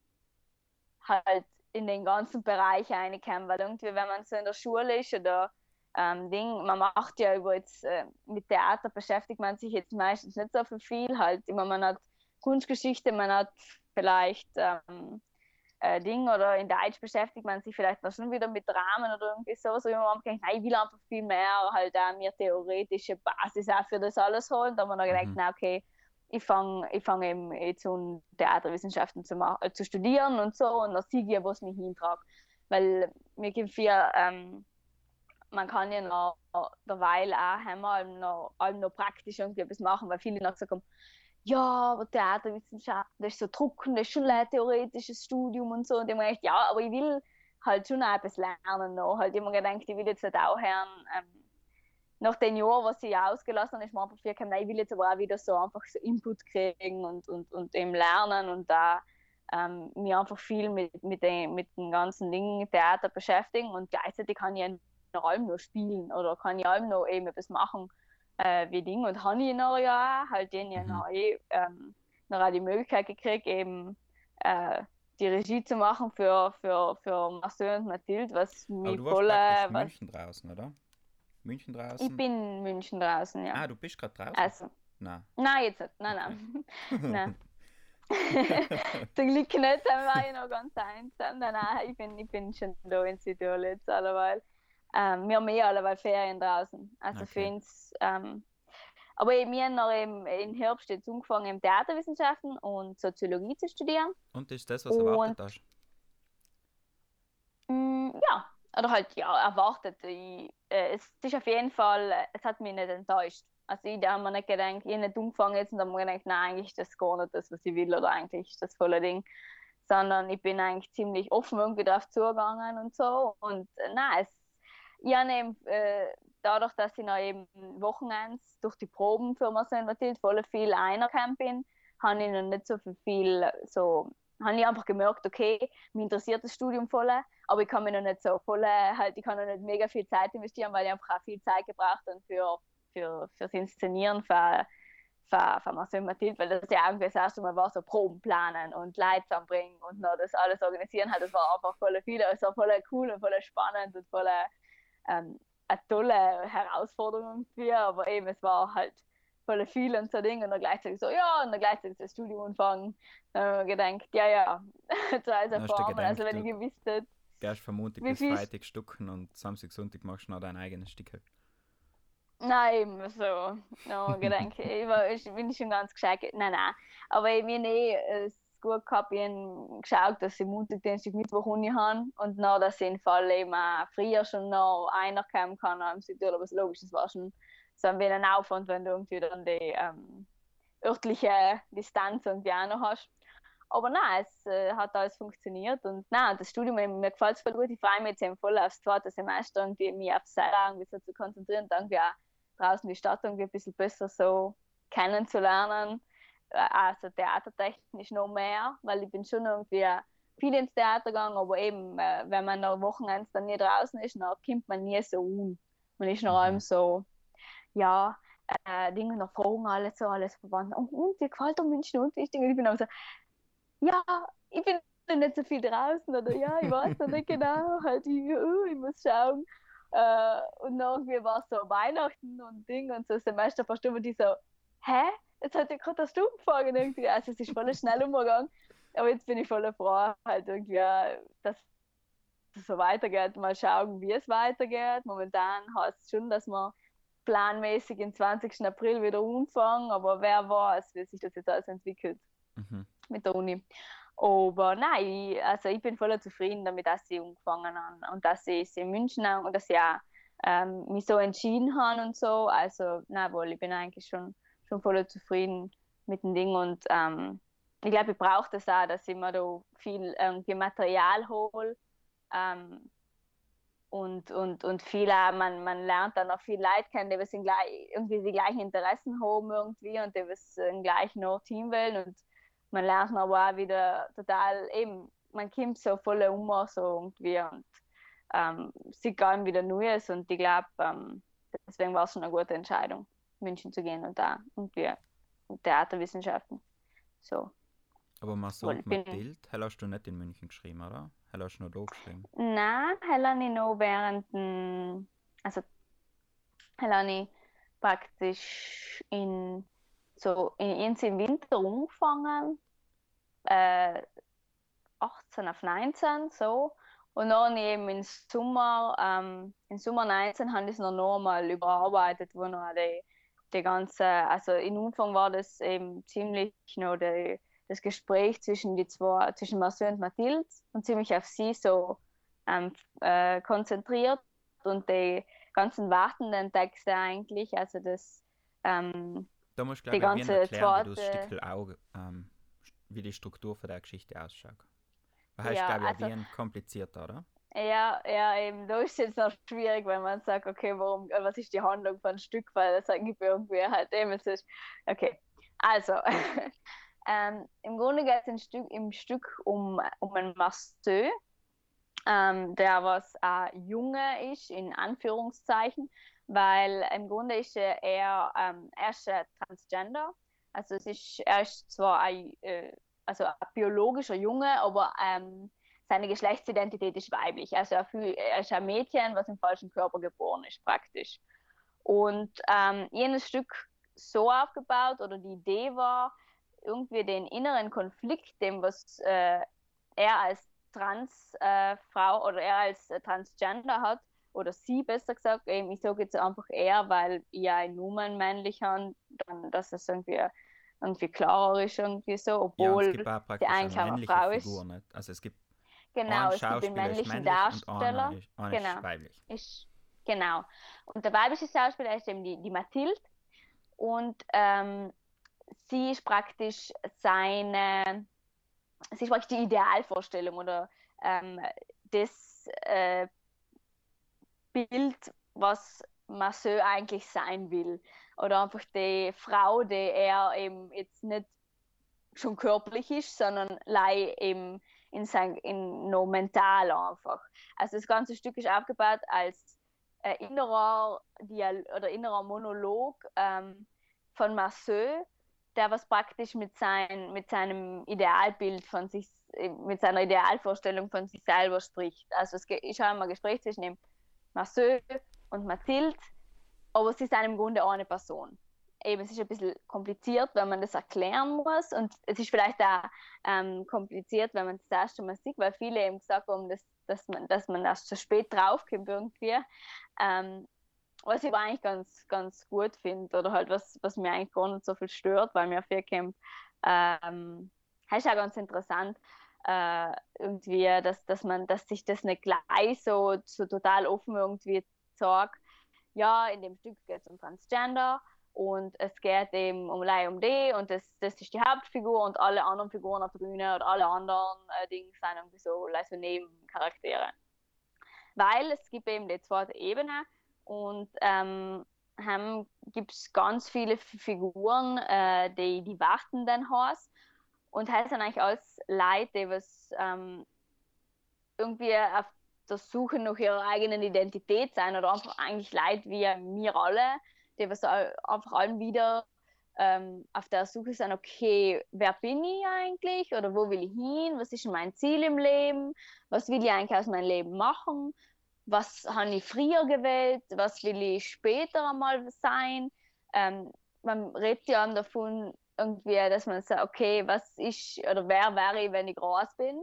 halt in den ganzen Bereich reinkommen, weil irgendwie, wenn man so in der Schule ist oder ähm, Ding, man macht ja über jetzt äh, mit Theater beschäftigt man sich jetzt meistens nicht so viel, viel halt immer man hat Kunstgeschichte, man hat vielleicht ähm, äh, Ding oder in Deutsch beschäftigt man sich vielleicht noch schon wieder mit Dramen oder irgendwie so, so immer gedacht, nein, ich will einfach viel mehr halt auch mir theoretische Basis auch für das alles holen, da haben wir dann gedacht, Mhm. na okay, ich fange ich fang eben jetzt an, Theaterwissenschaften zu, äh, zu studieren und so und dann sehe ich, was mich hintragt. Weil mir gibt viel, ähm, man kann ja noch derweil auch einmal noch, noch praktisch irgendwie etwas machen, weil viele noch gesagt haben, ja, aber Theaterwissenschaften, das ist so drucken, das ist schon ein theoretisches Studium und so. Und ich habe mir gedacht, ja, aber ich will halt schon auch etwas lernen noch. Halt immer gedacht, ich will jetzt nicht auch hören, ähm, nach den Jahren, was ich ausgelassen habe, ist mir einfach gekommen, nein, ich will jetzt aber auch wieder so einfach so Input kriegen und, und, und eben lernen und da ähm, mir einfach viel mit, mit, den, mit den ganzen Dingen Theater beschäftigen und gleichzeitig kann ich noch allem noch spielen oder kann ich allem noch eben etwas machen äh, wie Ding und habe ich noch ja halt den ja Mhm. noch, eh, ähm, noch auch die Möglichkeit gekriegt, eben äh, die Regie zu machen für, für, für Marcel und Mathilde, was warst voll, äh, in was, München draußen, oder? München draußen? ich bin in München draußen, ja. Ah, du bist gerade draußen? Also, Nein. nein, jetzt nicht. Nein, nein. [LAUGHS] nein. [LAUGHS] Zum Glück nicht, dann war ich noch ganz einsam. Nein, nein, ich bin, ich bin schon da in Südtirol jetzt alleweil. Ähm, wir haben eh alleweil Ferien draußen. Also Okay. für uns. Ähm, aber eben, wir haben noch im, im Herbst jetzt angefangen, im Theaterwissenschaften und Soziologie zu studieren. Und ist das, was du erwartet hast? Mm, ja, oder halt ja, erwartet. Ich, äh, es ist auf jeden Fall, es hat mich nicht enttäuscht. Also ich habe mir nicht gedacht, ich habe nicht angefangen jetzt und habe mir gedacht, nein, eigentlich ist das gar nicht das, was ich will oder eigentlich ist das volle Ding. Sondern ich bin eigentlich ziemlich offen irgendwie drauf zugegangen und so. Und äh, nein, es, ich habe äh, dadurch, dass ich noch eben Wochenends durch die Proben für Marcel Mathilde voll viel einerkämpft bin, habe ich noch nicht so viel, so, habe ich einfach gemerkt, okay, mich interessiert das Studium voll, aber ich kann mir noch nicht so voll, halt, ich kann noch nicht mega viel Zeit investieren, weil ich einfach auch viel Zeit gebraucht habe für, für, fürs Inszenieren für, für, für Marcel Mathilde, weil das ja irgendwie das erste Mal war, so Proben planen und Leute zusammenbringen und noch das alles organisieren hat, das war einfach voll viel, es war voll cool und voll spannend und voll ähm, eine tolle Herausforderung für, aber eben es war halt voll viel und so Ding und dann gleichzeitig so, ja, und dann gleichzeitig das Studium anfangen. Dann habe ich mir gedacht, ja, ja, [LAUGHS] das war also also gedacht, wenn ich gewusst hätte, Gehst von Montag bis Freitag Stucken und Samstag, Sonntag machst du noch dein eigenes Stück. Nein, eben so. No, [LAUGHS] gedenke, ich, war, ich bin schon ganz gescheit. Nein, nein. Aber ich eh es gut gehabt. Ich habe geschaut, dass ich Montag, Dienstag, Mittwoch Uni habe und noch, dass ich im Fall eben früher schon noch einer kommen kann am Südtirol. Aber es ist logisch, das war schon so ein wenig Aufwand, wenn du irgendwie dann die, ähm, örtliche Distanz irgendwie auch noch hast. Aber nein, es äh, hat alles funktioniert und nein, das Studium, mir gefällt es voll gut. Ich freue mich jetzt voll aufs zweite Semester, irgendwie mich auf Seil irgendwie so zu konzentrieren und irgendwie auch draußen die Stadt irgendwie ein bisschen besser so kennenzulernen. Also theatertechnisch noch mehr, weil ich bin schon irgendwie viel ins Theater gegangen, aber eben, äh, wenn man am Wochenende dann nie draußen ist, dann kommt man nie so um. Man ist noch mhm. so, ja, äh, Dinge noch fragen, alles so, alles verwandt. Und, und wie gefällt der München und ich, ich bin auch so, ja, ich bin nicht so viel draußen oder ja, ich weiß noch nicht genau, [LAUGHS] halt, ich, uh, ich muss schauen. Äh, und dann irgendwie war es so Weihnachten und Ding und so Semester fast immer die so, hä? Jetzt hat das Stunden gefangen irgendwie. Also es ist voll schnell umgegangen. Aber jetzt bin ich voll froh, halt irgendwie, dass es so weitergeht. Mal schauen, wie es weitergeht. Momentan heißt es schon, dass wir planmäßig im 20. April wieder umfangen, aber wer weiß, wie sich das jetzt alles entwickelt mhm. mit der Uni. Aber nein, ich, also ich bin voll zufrieden damit, dass sie angefangen haben und dass sie es in München haben und dass sie auch ähm, mich so entschieden haben und so. Also, nein, wohl, ich bin eigentlich schon, schon voll zufrieden mit dem Ding und ähm, ich glaube, ich brauche das auch, dass ich mir da viel irgendwie Material hole. Ähm, und, und, und viel auch, man, man lernt dann auch viel Leute kennen, die gleich, irgendwie die gleichen Interessen haben irgendwie und die was im gleichen Team wollen und man lernt aber auch wieder total eben, man kommt so voll um so irgendwie und ähm, sieht gar nicht wieder Neues und ich glaube, ähm, deswegen war es schon eine gute Entscheidung, München zu gehen und da irgendwie Theaterwissenschaften. So. Aber Marcel und Mathilde, hast du nicht in München geschrieben, oder? Hast du noch da geschrieben? Nein, habe ich noch während also habe ich praktisch in so in, in Winter angefangen, äh, 18 auf 19 so und dann eben im Sommer, ähm, im Sommer 19 habe ich es noch nochmal überarbeitet, wo noch die, die ganze, also im Umfang war das eben ziemlich noch die das Gespräch zwischen die zwei, zwischen Marcel und Mathilde und ziemlich auf sie so ähm, äh, konzentriert und die ganzen wartenden Texte eigentlich, also das ähm, da musst du, die ganze erklären, wie, zweite, auch, ähm, wie die Struktur von der Geschichte ausschaut. Heißt, ja, glaube ich, also, komplizierter, oder? Ja, ja, eben, da ist es jetzt noch schwierig, wenn man sagt, okay, warum, was ist die Handlung von Stück, weil das eigentlich irgendwie halt eben es ist. Okay, also, [LAUGHS] Ähm, Im Grunde geht es im Stück, im Stück um, um einen Marcel, ähm, der was äh, Junge ist, in Anführungszeichen, weil im Grunde ist er, eher, ähm, er ist äh, Transgender. Also es ist, er ist zwar ein, äh, also ein biologischer Junge, aber ähm, seine Geschlechtsidentität ist weiblich. Also er, fühl, er, ist ein Mädchen, was im falschen Körper geboren ist, praktisch. Und ähm, jenes Stück so aufgebaut oder die Idee war, irgendwie den inneren Konflikt, dem was äh, er als Transfrau äh, oder er als äh, Transgender hat, oder sie besser gesagt, eben, ich sage jetzt einfach er, weil ja ein Nummern männlich habe, dann, dass es irgendwie, irgendwie klarer ist, irgendwie so, obwohl ja, sie eigentlich eine Frau ist. Figur, nicht? Also es gibt genau, es gibt den männlichen Darsteller, ist, genau, weiblich. Ist, genau. Und der weibliche Schauspieler ist eben die, die Mathilde und ähm, sie ist praktisch seine, sie ist praktisch die Idealvorstellung oder ähm, das äh, Bild, was Marcel eigentlich sein will. Oder einfach die Frau, die er eben jetzt nicht schon körperlich ist, sondern lei eben in sein in no mental einfach. Also das ganze Stück ist aufgebaut als äh, innerer Dial oder innerer Monolog ähm, von Marcel, der was praktisch mit, sein, mit seinem Idealbild von sich, mit seiner Idealvorstellung von sich selber spricht. Also es ist auch immer ein Gespräch zwischen Marcel und Mathilde, aber sie sind im Grunde eine Person. Eben, es ist ein bisschen kompliziert, wenn man das erklären muss und es ist vielleicht auch ähm, kompliziert, wenn man das erste Mal sieht, weil viele eben gesagt haben, dass, dass, man, dass man erst so spät draufkommt irgendwie. Ähm, was ich aber eigentlich ganz, ganz gut finde oder halt was, was mir eigentlich gar nicht so viel stört, weil mir viel kommt, ähm, ist ja ganz interessant, äh, irgendwie, dass, dass man, dass sich das nicht gleich so, so total offen irgendwie sagt, ja, in dem Stück geht es um Transgender und es geht eben um Lei um die. Und das, das ist die Hauptfigur. Und alle anderen Figuren auf der Bühne oder alle anderen äh, Dinge sind irgendwie so, so Nebencharaktere. Weil es gibt eben die zweite Ebene. Und ähm, gibt es ganz viele Figuren, äh, die die warten dann Haus und heißt dann eigentlich alles Leute, die was ähm, irgendwie auf der Suche nach ihrer eigenen Identität sein oder einfach eigentlich Leute wie wir alle, die was einfach allen wieder ähm, auf der Suche sind, okay, wer bin ich eigentlich oder wo will ich hin, was ist mein Ziel im Leben, was will ich eigentlich aus meinem Leben machen, was habe ich früher gewählt, was will ich später einmal sein. Ähm, man redet ja davon irgendwie, dass man sagt, okay, was ist oder wer wäre ich, wenn ich groß bin?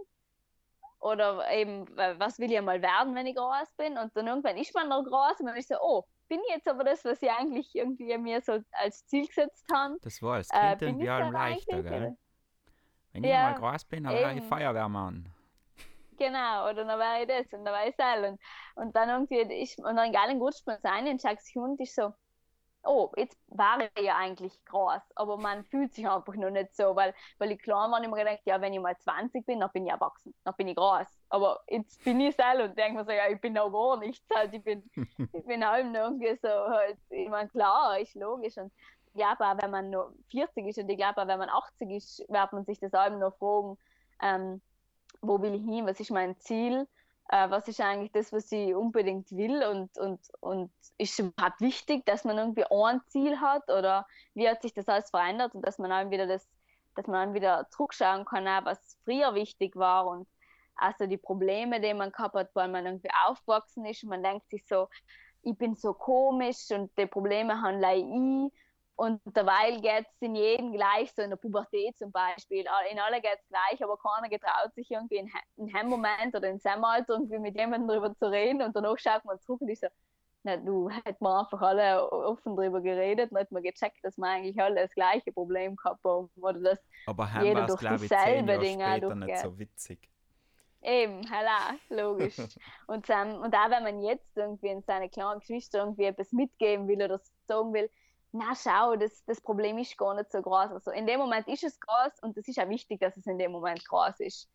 Oder eben, was will ich einmal werden, wenn ich groß bin? Und dann irgendwann ist man noch groß und man ist so, oh, bin jetzt aber das, was ich eigentlich irgendwie mir so als Ziel gesetzt habe. Das war als Kind äh, irgendwie allem leichter, gell? Wenn ja, ich mal groß bin, dann wäre ich Feuerwehrmann. Genau, oder dann wäre ich das und dann wäre ich das. Und, und dann irgendwie, ich, und dann nicht rutscht man sein und sagt sich, und ist so, oh, jetzt war ich ja eigentlich groß, aber man fühlt sich einfach noch nicht so, weil, weil ich klar war immer gedacht, ja, wenn ich mal 20 bin, dann bin ich erwachsen, dann bin ich groß. Aber jetzt bin ich selber und denke mir so, ja, ich bin noch gar nichts, halt, ich bin, [LAUGHS] ich bin halt irgendwie so, halt, ich meine, klar, ist logisch und ich glaube auch, wenn man nur 40 ist und ich glaube auch, wenn man 80 ist, wird man sich das allem noch fragen, ähm, wo will ich hin, was ist mein Ziel äh, was ist eigentlich das, was ich unbedingt will? Und, und, und ist überhaupt wichtig, dass man irgendwie ein Ziel hat? Oder wie hat sich das alles verändert? Und dass man dann wieder das, dass man dann wieder zurückschauen kann, was früher wichtig war und also die Probleme, die man gehabt hat, weil man irgendwie aufgewachsen ist. Und man denkt sich so, ich bin so komisch und die Probleme habe ich und derweil geht es in jedem gleich, so in der Pubertät zum Beispiel. In alle geht es gleich, aber keiner getraut sich irgendwie in, in einem Moment oder in seinem Alter irgendwie mit jemandem darüber zu reden. Und danach schaut man zurück und ist so, na, du hätten wir einfach alle offen darüber geredet und hätten wir gecheckt, dass wir eigentlich alle das gleiche Problem gehabt haben. Oder dass aber jeder durch dieselbe Dinge durchgeht. nicht so witzig. Eben, hala, logisch. [LAUGHS] und, um, und auch wenn man jetzt irgendwie in seine kleinen Geschwister irgendwie etwas mitgeben will oder sagen will, na schau, das, das Problem ist gar nicht so groß. Also in dem Moment ist es groß und es ist auch wichtig, dass es in dem Moment groß ist.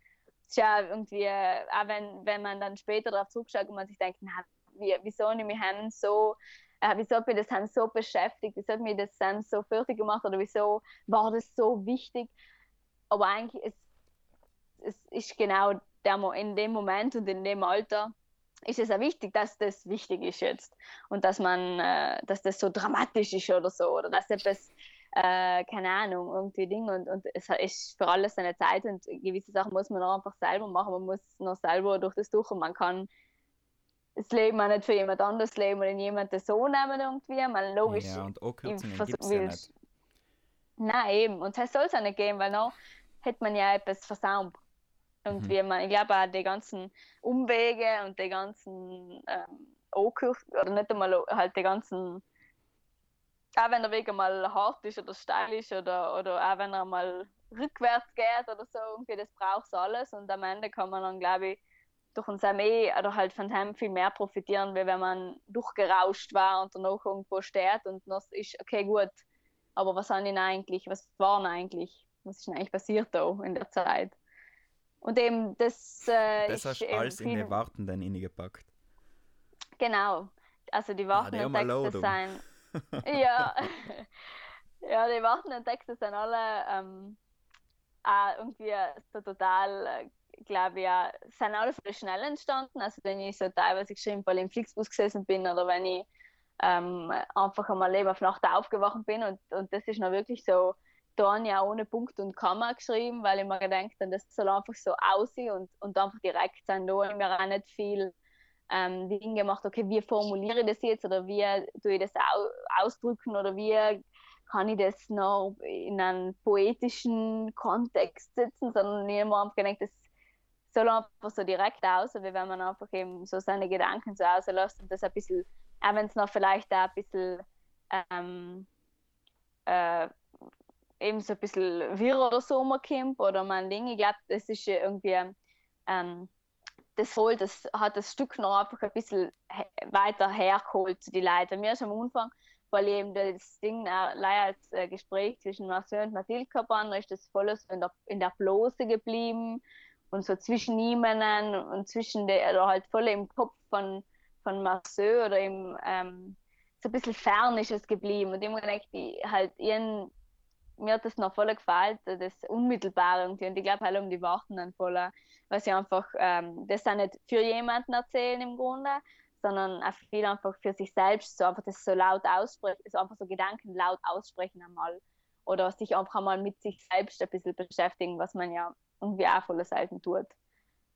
Es ist ja irgendwie, auch wenn, wenn man dann später darauf zurückschaut und man sich denkt, na, wie, wieso nehme ich Hand so, äh, wieso hat mich das Hand so beschäftigt, wieso hat mich das Hand so fertig gemacht oder wieso war das so wichtig. Aber eigentlich ist es ist genau der, in dem Moment und in dem Alter ist es ja wichtig, dass das wichtig ist jetzt und dass man, äh, dass das so dramatisch ist oder so oder dass etwas, äh, keine Ahnung, irgendwie Ding und, und es ist für alles seine Zeit und gewisse Sachen muss man auch einfach selber machen, man muss noch selber durch das durch und man kann das Leben auch nicht für jemand anderes leben oder in jemanden so nehmen irgendwie, man logisch. Ja, und auch Kürzungen gibt es ja nicht. Nein, eben, und das soll es auch nicht geben, weil noch hätte man ja etwas versaut. Irgendwie, mhm. man, ich glaube auch die ganzen Umwege und die ganzen ähm, oder nicht einmal halt die ganzen, auch wenn der Weg einmal hart ist oder steil ist oder, oder auch wenn er mal rückwärts geht oder so, irgendwie, das braucht alles und am Ende kann man dann, glaube ich, durch unser eh oder halt von dem viel mehr profitieren, wie wenn man durchgerauscht war und danach irgendwo steht und noch ist, okay, gut, aber was haben denn eigentlich, was war denn eigentlich, was ist denn eigentlich passiert da in der Zeit? Und eben das. Äh, das hast du alles in die Wartenden reingepackt. Genau. Also die wartenden ah, Texte sind. ja. [LAUGHS] ja, die wartenden Texte sind alle ähm, auch irgendwie so total, äh, glaube ich, ja, sind alle voll schnell entstanden. Also wenn ich so teilweise geschrieben, weil ich im Flixbus gesessen bin oder wenn ich ähm, einfach einmal Leben auf Nacht aufgewacht bin und, und das ist noch wirklich so dann ja ohne Punkt und Komma geschrieben, weil ich mir gedacht habe, das soll einfach so aussehen und, und einfach direkt sein. Da habe ich mir auch nicht viel ähm, Dinge gemacht, okay, wie formuliere ich das jetzt oder wie tue ich das au ausdrücken oder wie kann ich das noch in einen poetischen Kontext setzen, sondern ich habe mir einfach gedacht, das soll einfach so direkt aus, wie wenn man einfach eben so seine Gedanken so auslässt und das ein bisschen, auch wenn es noch vielleicht auch ein bisschen ähm, äh, eben so ein bisschen wirr oder so oder mein Ding. Ich glaube, das ist irgendwie ähm, das voll, das hat das Stück noch einfach ein bisschen weiter hergeholt zu die Leute. Mir ist am Anfang, weil eben das Ding äh, als äh, Gespräch zwischen Marcel und Mathilde gehabt ist das voll so in der, in der Blose geblieben und so zwischen ihnen und zwischen der, oder halt voll im Kopf von, von Marcel oder im, ähm, so ein bisschen fern ist es geblieben und immer gedacht, die halt ihren, mir hat das noch voll gefallen, das Unmittelbare und ich glaube halt um die Worte dann voll, weil sie einfach ähm, das dann nicht für jemanden erzählen im Grunde, sondern auch viel einfach für sich selbst, so einfach das so laut aussprechen, so einfach so Gedanken laut aussprechen einmal oder sich einfach einmal mit sich selbst ein bisschen beschäftigen, was man ja irgendwie auch voll selten tut.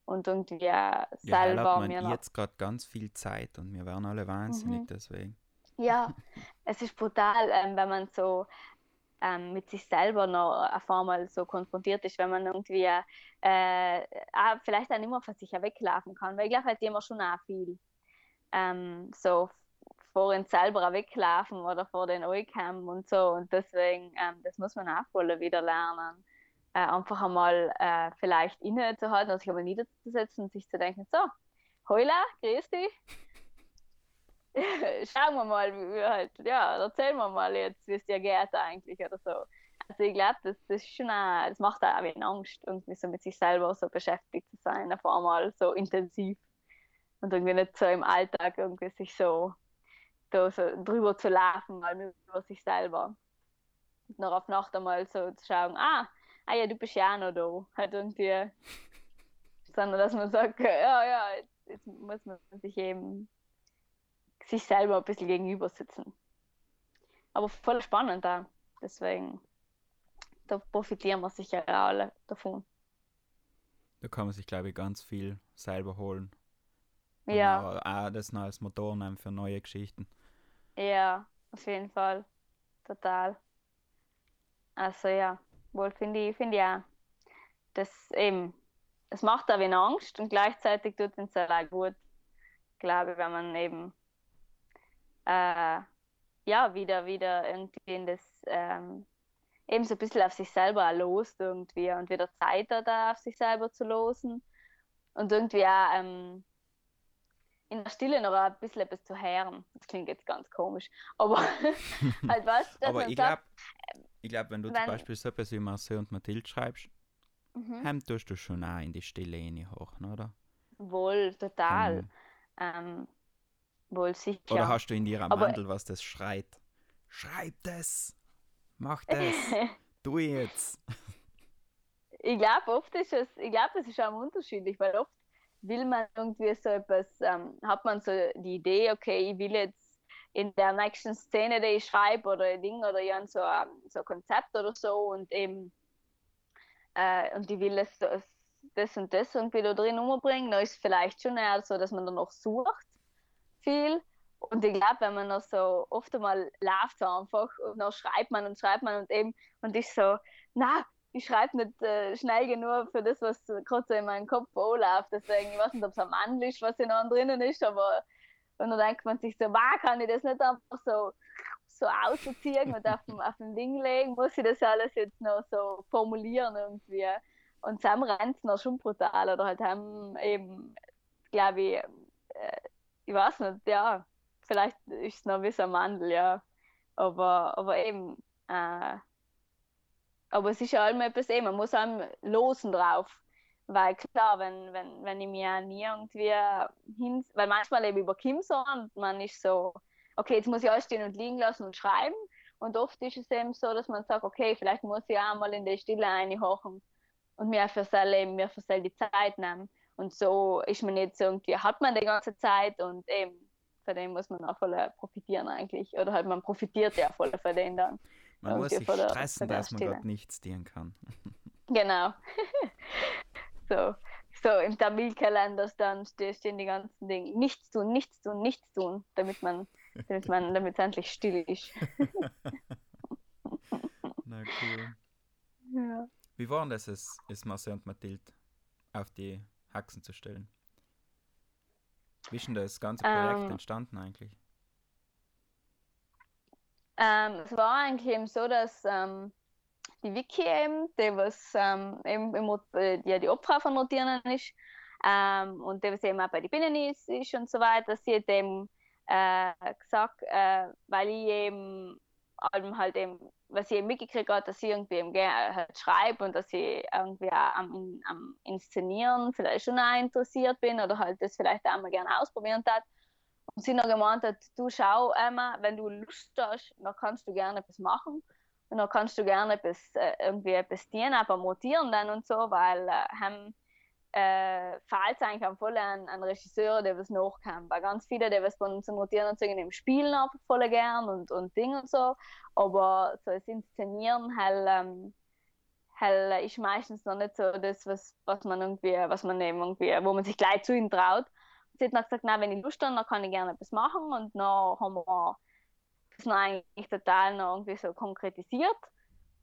Und irgendwie ja, selber hat man jetzt gerade ganz viel Zeit und wir werden alle wahnsinnig mhm. deswegen. Ja, [LAUGHS] es ist brutal, ähm, wenn man so ähm, mit sich selber noch auf einmal so konfrontiert ist, wenn man irgendwie äh, auch vielleicht auch nicht mehr von sich weglaufen kann, weil ich glaube halt immer schon auch viel ähm, so vor uns selber weglaufen oder vor den Eucam und so und deswegen, ähm, das muss man auch voll wieder lernen. Äh, einfach einmal äh, vielleicht innezuhalten und sich einmal niederzusetzen und sich zu denken, so, Heula, grüß dich. [LAUGHS] Schauen wir mal, wie wir halt, ja, erzählen wir mal jetzt, wie es dir geht eigentlich oder so. Also ich glaube, das, das ist schon auch, das macht auch ein Angst, irgendwie so mit sich selber so beschäftigt zu sein, auf einmal so intensiv und irgendwie nicht so im Alltag irgendwie sich so, so, so drüber zu laufen, mal über sich selber. Und noch auf Nacht einmal so zu schauen, ah, ah ja, du bist ja auch noch da. Halt irgendwie, [LAUGHS] sondern dass man sagt, ja, ja, jetzt, jetzt muss man sich eben sich selber ein bisschen gegenüber sitzen. Aber voll spannend da. Deswegen, da profitieren wir sicher alle davon. Da kann man sich, glaube ich, ganz viel selber holen. Ja. auch das noch als Motor nehmen für neue Geschichten. Ja, auf jeden Fall. Total. Also ja, wohl finde ich, finde ich auch. Das eben, es macht da wenig Angst und gleichzeitig tut es auch gut, glaube ich, wenn man eben äh, ja, wieder, wieder irgendwie in das, ähm, eben so ein bisschen auf sich selber lost irgendwie und wieder Zeit hat, da auf sich selber zu losen und irgendwie auch ähm, in der Stille noch ein bisschen etwas zu hören. Das klingt jetzt ganz komisch, aber [LAUGHS] halt was. aber ich glaube, ich glaub, wenn du wenn, zum Beispiel so etwas wie Marcel und Mathilde schreibst, mhm. tust du schon auch in die Stille hoch, oder? Wohl, total. Ähm, ähm, Wohl sicher. Oder hast du in ihrer Mandel, was das schreit? Schreib das! Mach das! [LAUGHS] tu jetzt! [LAUGHS] ich glaube, oft ist es, ich glaube, es ist auch unterschiedlich, weil oft will man irgendwie so etwas, ähm, hat man so die Idee, okay, ich will jetzt in der nächsten Szene, die ich schreibe oder ein Ding oder ja so, ein, so ein Konzept oder so und eben äh, und ich will es, das und das irgendwie da drin umbringen, dann ist es vielleicht schon eher so, dass man dann noch sucht viel. Und ich glaube, wenn man noch so oft einmal läuft so einfach und dann schreibt man und schreibt man und eben und ich so, na, ich schreibe nicht äh, schnell genug für das, was gerade so in meinem Kopf anläuft. Deswegen, ich weiß nicht, ob es ein Mandel ist, was hier noch drinnen ist, aber und dann denkt man sich so, wow, kann ich das nicht einfach so, so ausziehen und auf dem, auf dem Ding legen? Muss ich das alles jetzt noch so formulieren irgendwie? Und Sam rennt noch schon brutal oder halt haben eben, glaube ich, äh, ich weiß nicht, ja, vielleicht ist es noch ein Mandel, ja. Aber, aber eben, äh, aber es ist ja immer etwas, eh, man muss einem losen drauf. Weil klar, wenn, wenn, wenn ich mir nie irgendwie hin, weil manchmal eben über Kim so und man ist so, okay, jetzt muss ich alles stehen und liegen lassen und schreiben. Und oft ist es eben so, dass man sagt, okay, vielleicht muss ich auch mal in die Stille reinhochen und mir für sein mir für die Zeit nehmen. Und so ist man jetzt irgendwie, hat man die ganze Zeit und eben von dem muss man auch voll profitieren eigentlich. Oder halt man profitiert ja voll von denen dann. Man muss sich der, stressen, dass man dort nichts dienen kann. [LAUGHS] genau. [LAUGHS] so. So, im Tamil-Kalender dann stehen die ganzen Dinge. Nichts tun, nichts tun, nichts tun, damit man, damit man, damit es endlich still ist. [LAUGHS] Na cool. Ja. Wie war denn das, ist, ist Marcel und Mathilde auf die Haxen zu stellen. Wie ist denn das ganze Projekt ähm, entstanden eigentlich? Ähm, es war eigentlich eben so, dass ähm, die Wiki eben, die was ähm, eben im, äh, ja, die Opfer von Rotieren ist ähm, und die was eben auch bei den Binnen ist, ist und so weiter, sie hat eben äh, gesagt, äh, weil ich eben halt eben, was ich mitgekriegt habe, dass ich irgendwie eben halt schreibe und dass ich irgendwie auch am, am Inszenieren vielleicht schon auch interessiert bin oder halt das vielleicht auch mal gerne ausprobieren hat. Und sie noch gemeint hat, du schau Emma, wenn du Lust hast, dann kannst du gerne etwas machen. Und dann kannst du gerne etwas, äh, irgendwie etwas dienen, aber montieren dann und so, weil äh, äh, fehlt es eigentlich voll an, an Regisseur, der was nachkommt. Weil ganz viele, die was von zum Notieren und Singen im Spielen einfach voll gern und, und Ding und so. Aber so das Inszenieren halt, ähm, halt ist meistens noch nicht so das, was, was man irgendwie, was man eben irgendwie, wo man sich gleich zu ihm traut. Sie hat dann gesagt, na, wenn ich Lust habe, dann kann ich gerne etwas machen. Und dann haben wir das noch eigentlich total noch irgendwie so konkretisiert.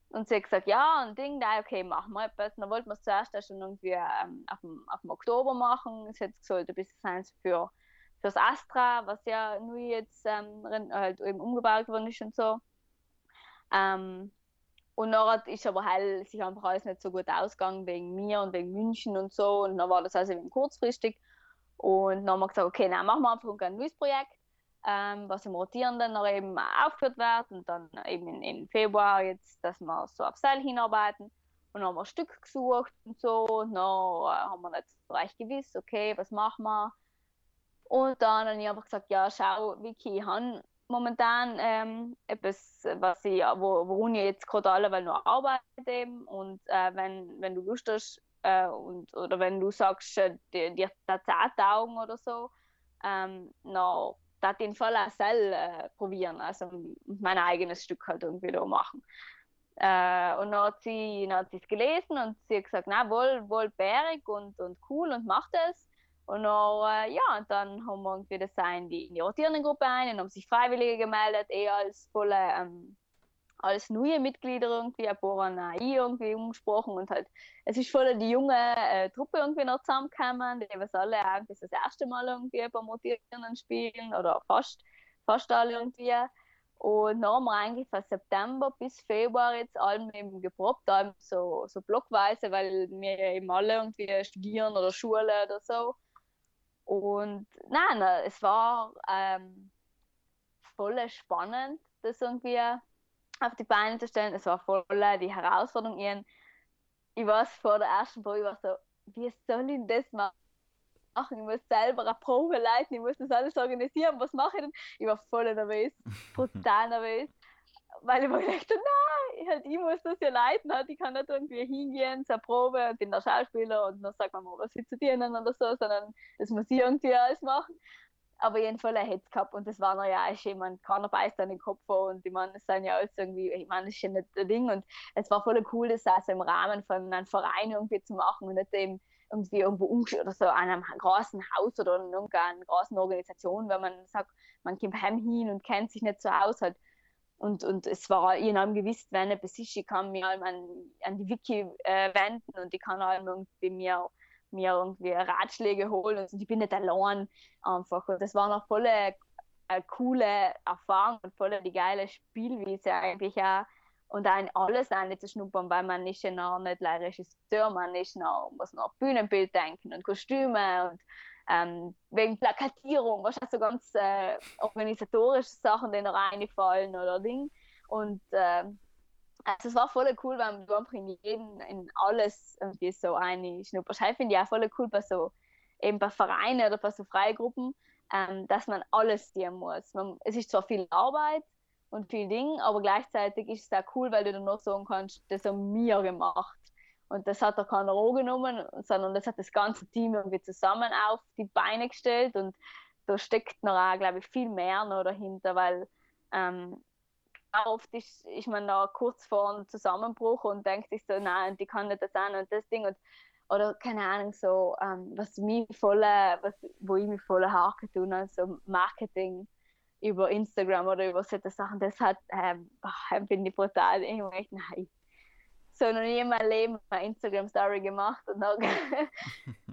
Und sie hat gesagt, ja, und Ding, da, okay, machen wir etwas. Dann wollten wir es zuerst schon irgendwie ähm, auf, dem, auf dem Oktober machen. Sie hat gesagt, ein bisschen für fürs Astra, was ja nur jetzt ähm, halt eben umgebaut worden ist und so. Ähm, und dann ist aber halt sich einfach alles nicht so gut ausgegangen wegen mir und wegen München und so. Und dann war das also eben kurzfristig. Und dann haben wir gesagt, okay, dann machen wir einfach ein neues Projekt ähm, was im Rotierenden noch eben aufgeführt wird und dann eben in Februar jetzt, dass wir so auf Seil hinarbeiten. Und dann haben wir ein Stück gesucht und so. Und dann äh, haben wir nicht recht gewusst, okay, was machen wir. Und dann habe ich einfach gesagt, ja, schau, Vicky, ich habe momentan ähm, etwas, was ich, wo, worum ich jetzt gerade alle nur arbeite eben. Und äh, wenn, wenn du Lust hast, äh, und, oder wenn du sagst, äh, dir, dir das taugen oder so, ähm, dann da den auch selber äh, probieren, also mein eigenes Stück halt irgendwie da machen. Äh, und dann hat sie es gelesen und sie hat gesagt, na wohl, wohl bärig und, und cool und macht es. Und dann, äh, ja, und dann haben wir irgendwie das in die, in die rotierende Gruppe ein und haben sich Freiwillige gemeldet, eher als volle ähm, als neue Mitglieder irgendwie, ein paar AI irgendwie umgesprochen und halt, es ist voll die junge äh, Truppe irgendwie noch zusammengekommen, die was alle irgendwie das erste Mal irgendwie beim Motivieren spielen oder fast, fast alle irgendwie. Und dann haben wir eigentlich von September bis Februar jetzt allem eben geprobt, allem so, so blockweise, weil wir eben alle irgendwie studieren oder Schule oder so. Und nein, es war ähm, voll spannend, das irgendwie auf die Beine zu stellen. Es war voll die Herausforderung. Ich war vor der ersten Probe, ich war so, wie soll ich das machen? Ich muss selber eine Probe leiten, ich muss das alles organisieren. Was mache ich denn? Ich war voll nervös, [LAUGHS] brutal nervös, weil ich mir gedacht nein, halt, ich muss das ja leiten. Halt. Ich kann nicht irgendwie hingehen zur Probe und bin der Schauspieler und dann sagt man mal, was sie zu dienen oder so, sondern das muss ich irgendwie alles machen aber jedenfalls er es gehabt und das war noch ja, ich meine, keiner beißt an den Kopf und die Mann sind ja alles irgendwie, ich meine, das ist ja nicht der Ding und es war voll cool, das also im Rahmen von einem Verein irgendwie zu machen und nicht eben irgendwie irgendwo oder so an einem großen Haus oder in irgendeiner großen Organisation, wenn man sagt, man kommt heim hin und kennt sich nicht so aus halt. Und, und es war ich habe gewusst, wenn etwas ist, ich kann mich an, an die Wiki äh, wenden und ich kann halt irgendwie mir mir irgendwie Ratschläge holen und ich bin nicht allein einfach. Und das war noch voll eine, coole Erfahrung und voll die geile Spielwiese eigentlich auch. Und dann alles schnuppern, weil man ist ja noch nicht leider Regisseur, man ist noch, muss noch Bühnenbild denken und Kostüme und ähm, wegen Plakatierung, was so ganz äh, organisatorische Sachen, die noch reinfallen oder Ding. Und äh, also es war voll cool, weil du einfach in jeden, in alles irgendwie so eine schnupperst. Ich finde auch voll cool bei so, eben bei Vereinen oder bei so Freigruppen, ähm, dass man alles dienen muss. Man, es ist zwar viel Arbeit und viel Ding, aber gleichzeitig ist es auch cool, weil du dann noch sagen kannst, das haben wir gemacht. Und das hat da keiner angenommen, sondern das hat das ganze Team irgendwie zusammen auf die Beine gestellt und da steckt noch auch, glaube ich, viel mehr noch dahinter, weil ähm, oft ist, ist man da kurz vor einem Zusammenbruch und denkt sich so, nein, die kann nicht das sein und das Ding und oder keine Ahnung, so, ähm, was mich voll, was, wo ich mich voll Haken tun, also Marketing über Instagram oder über solche Sachen, das hat, ähm, finde ich brutal. Ich meine, nein, so noch nie in meinem Leben eine Instagram-Story gemacht und [LAUGHS] dann,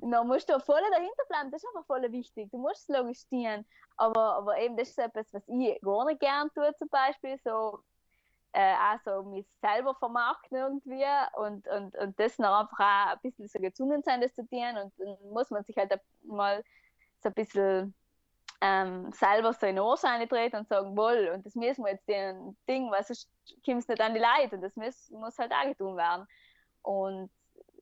dann musst du voll dahinter bleiben, das ist einfach voll wichtig. Du musst es logistieren, aber, aber eben das ist etwas, was ich gar nicht gern tue zum Beispiel, so äh, auch so mich selber vermarkten irgendwie und, und, und das noch einfach auch ein bisschen so gezwungen sein, das zu tun und dann muss man sich halt mal so ein bisschen ähm, selber so in Ohrscheine treten und sagen, wohl, und das müssen wir jetzt den Ding, weil sonst kommt es nicht an die Leute und das muss, muss halt auch getan werden. Und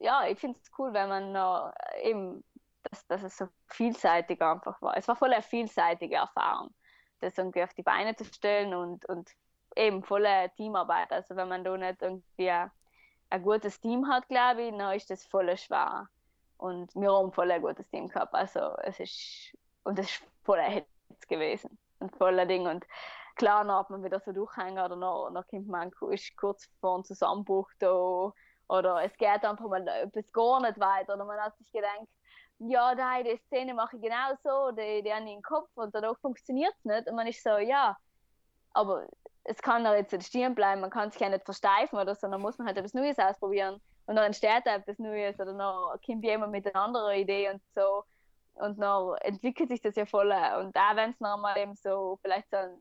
ja, ich finde es cool, wenn man noch eben, dass, dass es so vielseitig einfach war. Es war voll eine vielseitige Erfahrung, das irgendwie auf die Beine zu stellen und, und eben volle Teamarbeit. Also wenn man da nicht irgendwie ein, ein gutes Team hat, glaube ich, dann ist das voll schwer. Und wir haben voll ein gutes Team gehabt. Also es ist, und es ist voller Hitze gewesen und voller Ding. Und klar, dann hat man wieder so durchhängen oder noch, noch kommt man ist kurz vor einem Zusammenbruch da. Oder es geht einfach mal etwas gar nicht weiter. Oder man hat sich gedacht, ja, die Szene mache ich genau so, die, die haben den Kopf und dadurch funktioniert es nicht. Und man ist so, ja, aber es kann doch jetzt nicht stehen bleiben, man kann sich ja nicht versteifen oder so, dann muss man halt etwas Neues ausprobieren. Und dann entsteht etwas Neues. Oder dann kommt jemand mit einer anderen Idee und so und dann entwickelt sich das ja voll. Und auch wenn es nochmal eben so vielleicht so einen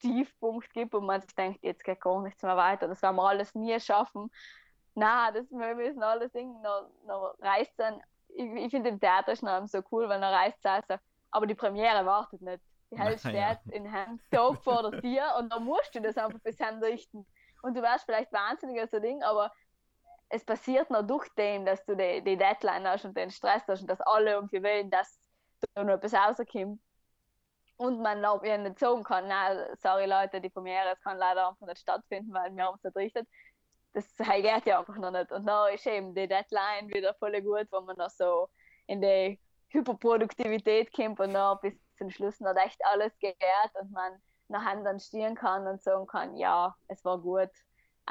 Tiefpunkt gibt und man sich denkt, jetzt geht gar nichts mehr weiter, das werden wir alles nie schaffen. Na, das wir müssen alles irgendwie noch, noch reißt dann. Ich, ich finde im Theater noch so cool, wenn er reißt also, aber die Premiere wartet nicht. Die Hälfte steht ja. in Hand so vor Tür und dann musst du das einfach bis richten. Und du wärst vielleicht wahnsinniger so Ding, aber es passiert nur durch dem, dass du die, die Deadline hast und den Stress hast und dass alle irgendwie wollen, dass da noch etwas rauskommt. Und man auch ja nicht sagen kann, na, sorry Leute, die Premiere kann leider einfach nicht stattfinden, weil wir haben es entrichtet. Das geht ja einfach noch nicht. Und dann ist eben die Deadline wieder voll gut, wo man noch so in die Hyperproduktivität kommt und dann bis zum Schluss noch echt alles geht und man nachher dann stehen kann und sagen kann, ja, es war gut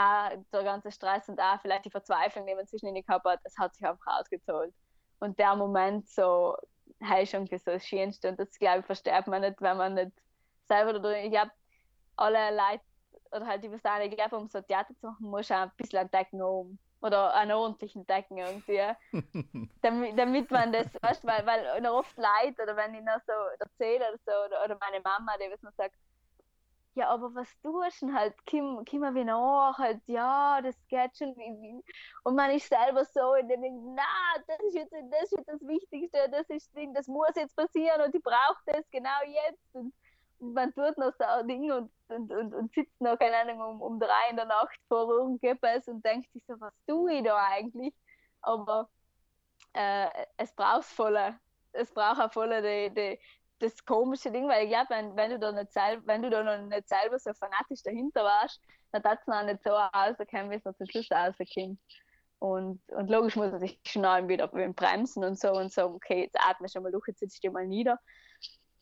auch der ganze Stress und auch vielleicht die Verzweiflung, die man zwischen den gehabt hat, es hat sich einfach ausgezahlt. Und der Moment so, hey, schon so das Schönste und das, glaube ich, versteht man nicht, wenn man nicht selber oder ich glaube, alle Leute oder halt die Personen, ich glaube, um so Theater zu machen, muss auch ein bisschen entdecken um oder einen ordentlichen Decken irgendwie, [LAUGHS] damit, damit man das, weißt, weil, weil oft Leid oder wenn ich noch so erzähle oder so, oder, oder meine Mama, die was man sagt, ja, aber was tust du halt, komm, komm wie nach, halt, ja, das geht schon. Und man ist selber so in dem Ding, na, das ist jetzt das, ist jetzt das Wichtigste, das ist Ding, das muss jetzt passieren und ich brauche das genau jetzt. Und, und, man tut noch so Dinge und, und, und, und sitzt noch, keine Ahnung, um, um drei in der Nacht vor irgendetwas und denkt sich so, was tue ich da eigentlich? Aber äh, es braucht voller, es braucht auch voller die, die, das komische Ding, weil ich glaube, wenn, wenn, du da nicht selber, wenn du da noch nicht selber so fanatisch dahinter warst, dann hat es noch nicht so rauskommen, wie es noch zum Schluss rauskommt. Und, und logisch muss man sich schnell wieder bremsen und so und so, okay, jetzt atme schon mal durch, jetzt sitze ich dir mal nieder,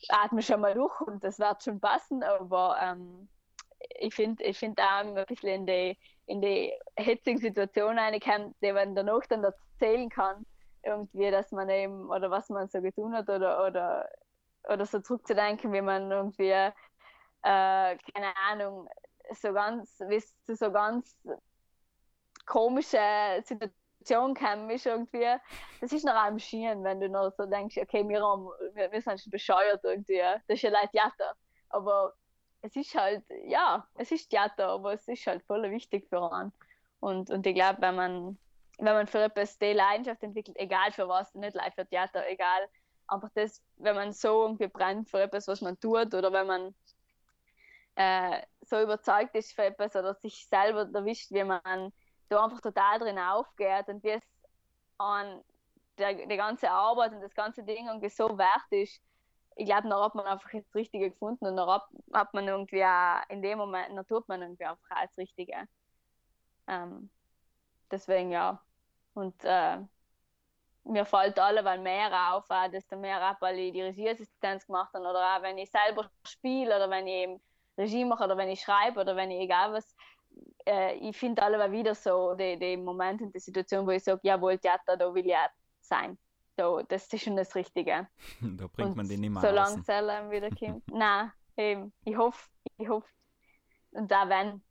atme schon mal durch und das wird schon passen, aber ähm, ich finde ich find auch ein bisschen in die, in die hitzige Situation reinkommt, die man danach dann erzählen kann, irgendwie, dass man eben, oder was man so getan hat oder, oder oder so zurückzudenken, wie man irgendwie, äh, keine Ahnung, so ganz, es zu so ganz komische Situationen kam, ist irgendwie, das ist noch am Schien, wenn du noch so denkst, okay, wir, wir, wir sind schon bescheuert irgendwie, das ist ja leid Theater, aber es ist halt, ja, es ist Theater, aber es ist halt voll wichtig für einen. Und, und ich glaube, wenn man, wenn man für etwas die Leidenschaft entwickelt, egal für was, nicht live für Theater, egal einfach das, wenn man so irgendwie brennt für etwas, was man tut, oder wenn man äh, so überzeugt ist für etwas oder sich selber erwischt, wie man da einfach total drin aufgeht und wie es an der, die ganze Arbeit und das ganze Ding irgendwie so wert ist, ich glaube, dann hat man einfach das Richtige gefunden und dann hat man irgendwie auch in dem Moment, dann tut man irgendwie einfach das Richtige. Ähm, deswegen ja. Und äh, mir fällt alleweil mehr auf, auch, desto mehr ab, weil ich die Regieassistenz gemacht habe oder auch wenn ich selber spiele oder wenn ich eben Regie mache oder wenn ich schreibe oder wenn ich egal was. Äh, ich finde alleweil wieder so die, die Momente und die Situation, wo ich sage, jawohl, Theater, da will ich auch sein. So, das ist schon das Richtige. [LAUGHS] da bringt und man den nicht mehr Solange es wieder kommt. [LAUGHS] Nein, eben. Ich hoffe, ich hoffe. Und da wenn,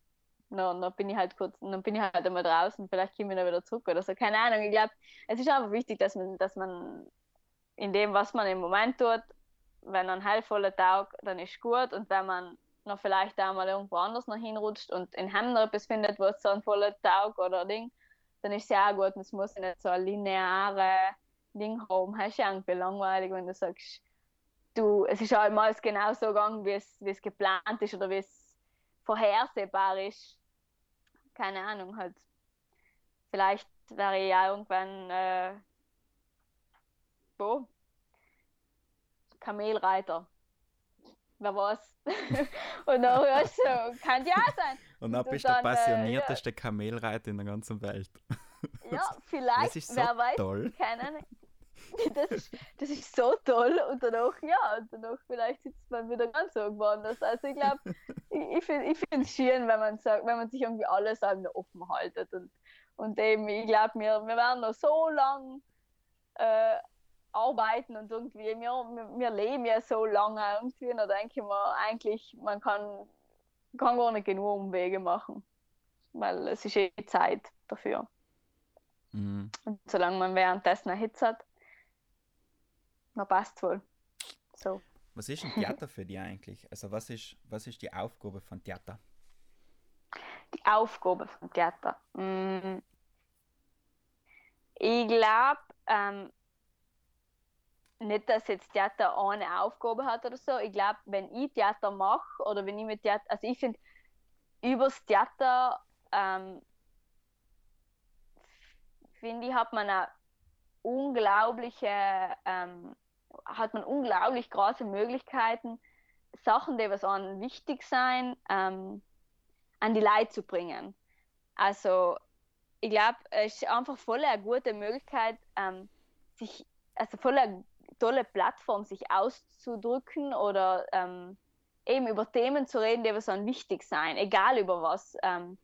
dann, dann bin ich halt kurz, dann bin ich halt einmal draußen, vielleicht komme ich dann wieder zurück oder so, keine Ahnung. Ich glaube, es ist einfach wichtig, dass man, dass man in dem, was man im Moment tut, wenn ein heilvoller Tag, dann ist gut und wenn man noch vielleicht auch mal irgendwo anders noch hinrutscht und in Hemden etwas findet, wo es so ein voller Tag oder Ding, dann ist es ja auch gut und es muss nicht so ein lineare Ding haben. Es ist ja irgendwie langweilig, wenn du sagst, du es ist halt mal genau so gegangen, wie es geplant ist oder wie es vorhersehbar ist. Keine Ahnung, halt. Vielleicht wäre ich ja irgendwann äh, wo? Kamelreiter. Wer weiß. [LAUGHS] und dann hörst du, kann ja sein. Und dann bist du der passionierteste äh, ja. Kamelreiter in der ganzen Welt. Ja, [LAUGHS] vielleicht, das ist so wer weiß, toll. keine [LAUGHS] das ist, das ist so toll und danach, ja, und danach vielleicht sitzt man wieder ganz irgendwo anders. Also ich glaube, [LAUGHS] ich, ich finde es schön, wenn man sagt, wenn man sich irgendwie alles offen haltet und, und eben, ich glaube, wir, wir werden noch so lang äh, arbeiten und irgendwie, wir, wir, wir leben ja so lange irgendwie, und da denke ich mir eigentlich, man kann, kann gar nicht genug Umwege machen, weil es ist eh Zeit dafür. Mhm. Und solange man währenddessen eine Hitze hat, na passt wohl. So. Was ist ein Theater für dich eigentlich? Also was ist, was ist die Aufgabe von Theater? Die Aufgabe von Theater. Mm. Ich glaube, ähm, nicht, dass jetzt Theater eine Aufgabe hat oder so. Ich glaube, wenn ich Theater mache oder wenn ich mit Theater, also ich finde, übers Theater ähm, finde ich, hat man eine unglaubliche ähm, hat man unglaublich große Möglichkeiten, Sachen, die was an wichtig sein, ähm, an die Leute zu bringen. Also ich glaube, es ist einfach voll eine gute Möglichkeit, ähm, sich, also voll eine tolle Plattform, sich auszudrücken oder ähm, eben über Themen zu reden, die was an wichtig sein, egal über was. Ähm,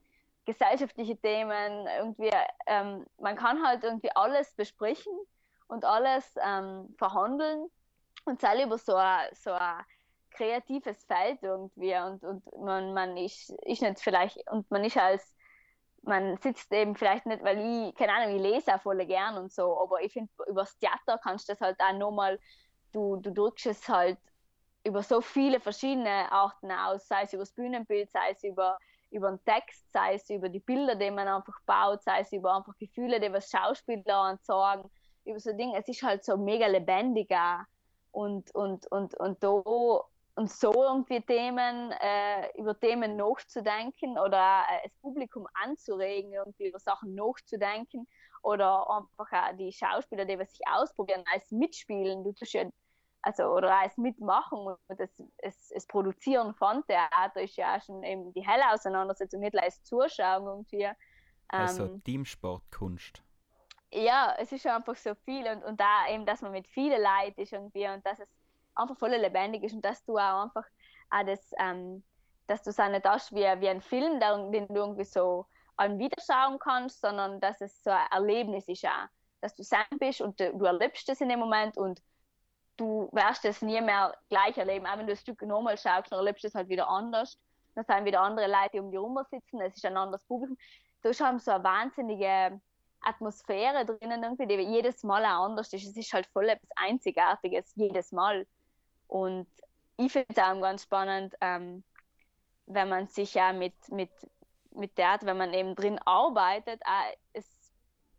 gesellschaftliche Themen, irgendwie, ähm, man kann halt irgendwie alles besprechen und alles ähm, verhandeln und sei über so ein, so ein kreatives Feld irgendwie und, und man, man ist, ist nicht vielleicht und man ist als man sitzt eben vielleicht nicht, weil ich, keine Ahnung, ich lese auch voll gern und so, aber ich finde, über das Theater kannst du das halt auch nochmal, du, du drückst es halt über so viele verschiedene Arten aus, sei es über das Bühnenbild, sei es über, über den Text, sei es über die Bilder, die man einfach baut, sei es über einfach Gefühle, die was Schauspieler sagen über so Dinge. Es ist halt so mega lebendiger und, und, und, und da und so irgendwie Themen, äh, über Themen nachzudenken oder äh, das Publikum anzuregen, irgendwie über Sachen nachzudenken oder einfach auch die Schauspieler, die sich ausprobieren, als mitspielen, du tust ja, also, oder als mitmachen und das, das, das Produzieren von Theater ist ja auch schon eben die helle Auseinandersetzung, nicht als Zuschauen irgendwie. Also ähm, also Teamsportkunst ja, es ist einfach so viel und, und da eben, dass man mit vielen Leuten ist irgendwie und dass es einfach voll lebendig ist und dass du auch einfach auch das, ähm, dass du es auch nicht hast wie, wie ein Film, den du irgendwie so an wiederschauen kannst, sondern dass es so ein Erlebnis ist auch. Dass du sein bist und du, du erlebst es in dem Moment und du wirst es nie mehr gleich erleben. Auch wenn du das Stück nochmal schaust, dann erlebst du es halt wieder anders. Dann sind wieder andere Leute, die um dich herum sitzen, es ist ein anderes Publikum. Du hast so eine wahnsinnige Atmosphäre drinnen irgendwie, die jedes Mal auch anders ist. Es ist halt voll etwas Einzigartiges, jedes Mal. Und ich finde es auch ganz spannend, ähm, wenn man sich ja mit, mit, mit Theater, wenn man eben drin arbeitet, auch es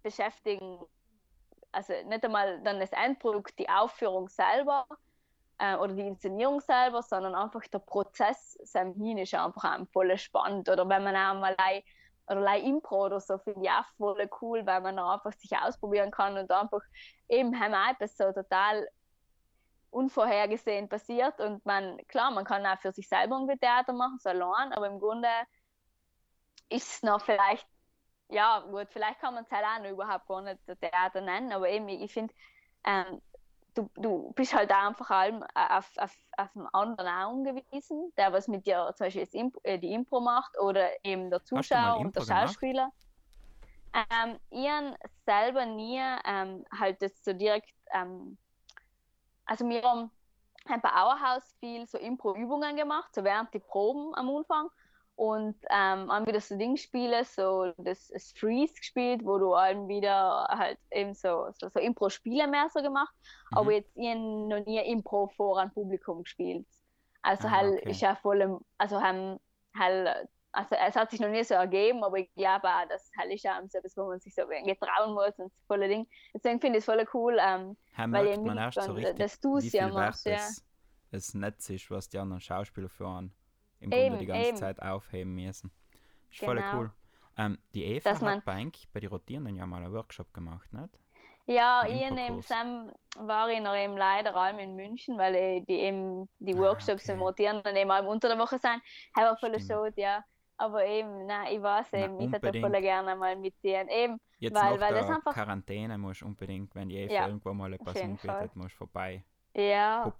beschäftigen, also nicht einmal dann das Endprodukt, die Aufführung selber äh, oder die Inszenierung selber, sondern einfach der Prozess sein hin ist einfach voll spannend. Oder wenn man auch mal oder Impro oder so finde ich auch voll cool, weil man einfach sich ausprobieren kann und einfach eben haben etwas so total unvorhergesehen passiert. Und man, klar, man kann auch für sich selber irgendwie Theater machen, so allein, aber im Grunde ist es noch vielleicht, ja gut, vielleicht kann man es halt auch noch überhaupt gar nicht Theater nennen, aber eben, ich finde, ähm, du, du bist halt einfach allem auf, auf, auf einen anderen angewiesen, der was mit dir zum Beispiel Impro, äh, die Impro macht oder eben der Zuschauer und der Schauspieler. Ähm, ich selber nie ähm, halt das so direkt, ähm, also wir haben bei Auerhaus viel so Impro-Übungen gemacht, so während die Proben am Anfang und ähm, haben wieder so Dingspiele, so das, das Freeze gespielt, wo du allem wieder halt eben so, so, so Impro-Spiele mehr so gemacht, mhm. aber jetzt ich noch nie Impro vor einem Publikum gespielt. Also ah, halt okay. ist ja voll, im, also haben halt, also es hat sich noch nie so ergeben, aber ich glaube auch, dass halt ist auch so etwas, wo man sich so getrauen muss und so volle Ding. Deswegen finde ich es voll cool, ähm, weil eben man erst so richtig, das du ja machst, ja. das Netz ist, was die anderen Schauspieler für einen im Eben, Grunde die ganze eben. Zeit aufheben müssen. Ist voll Genau. cool. Ähm, die Eva Dass hat bei, bei den Rotierenden ja mal einen Workshop gemacht, nicht? Ja, ich. Sam war ich noch eben leider allem in München, weil ich die eben die Ah, Workshops okay. im Rotieren dann eben allem unter der Woche sind. Das war voll schade, ja. Aber eben, nein, ich weiß eben, ich hätte voll gerne mal mit dir. Eben, Jetzt Weil- weil das einfach- Quarantäne musst unbedingt, wenn die Eva Ja, irgendwo mal eine auf Person jeden Fall. bietet, musst du vorbei ja.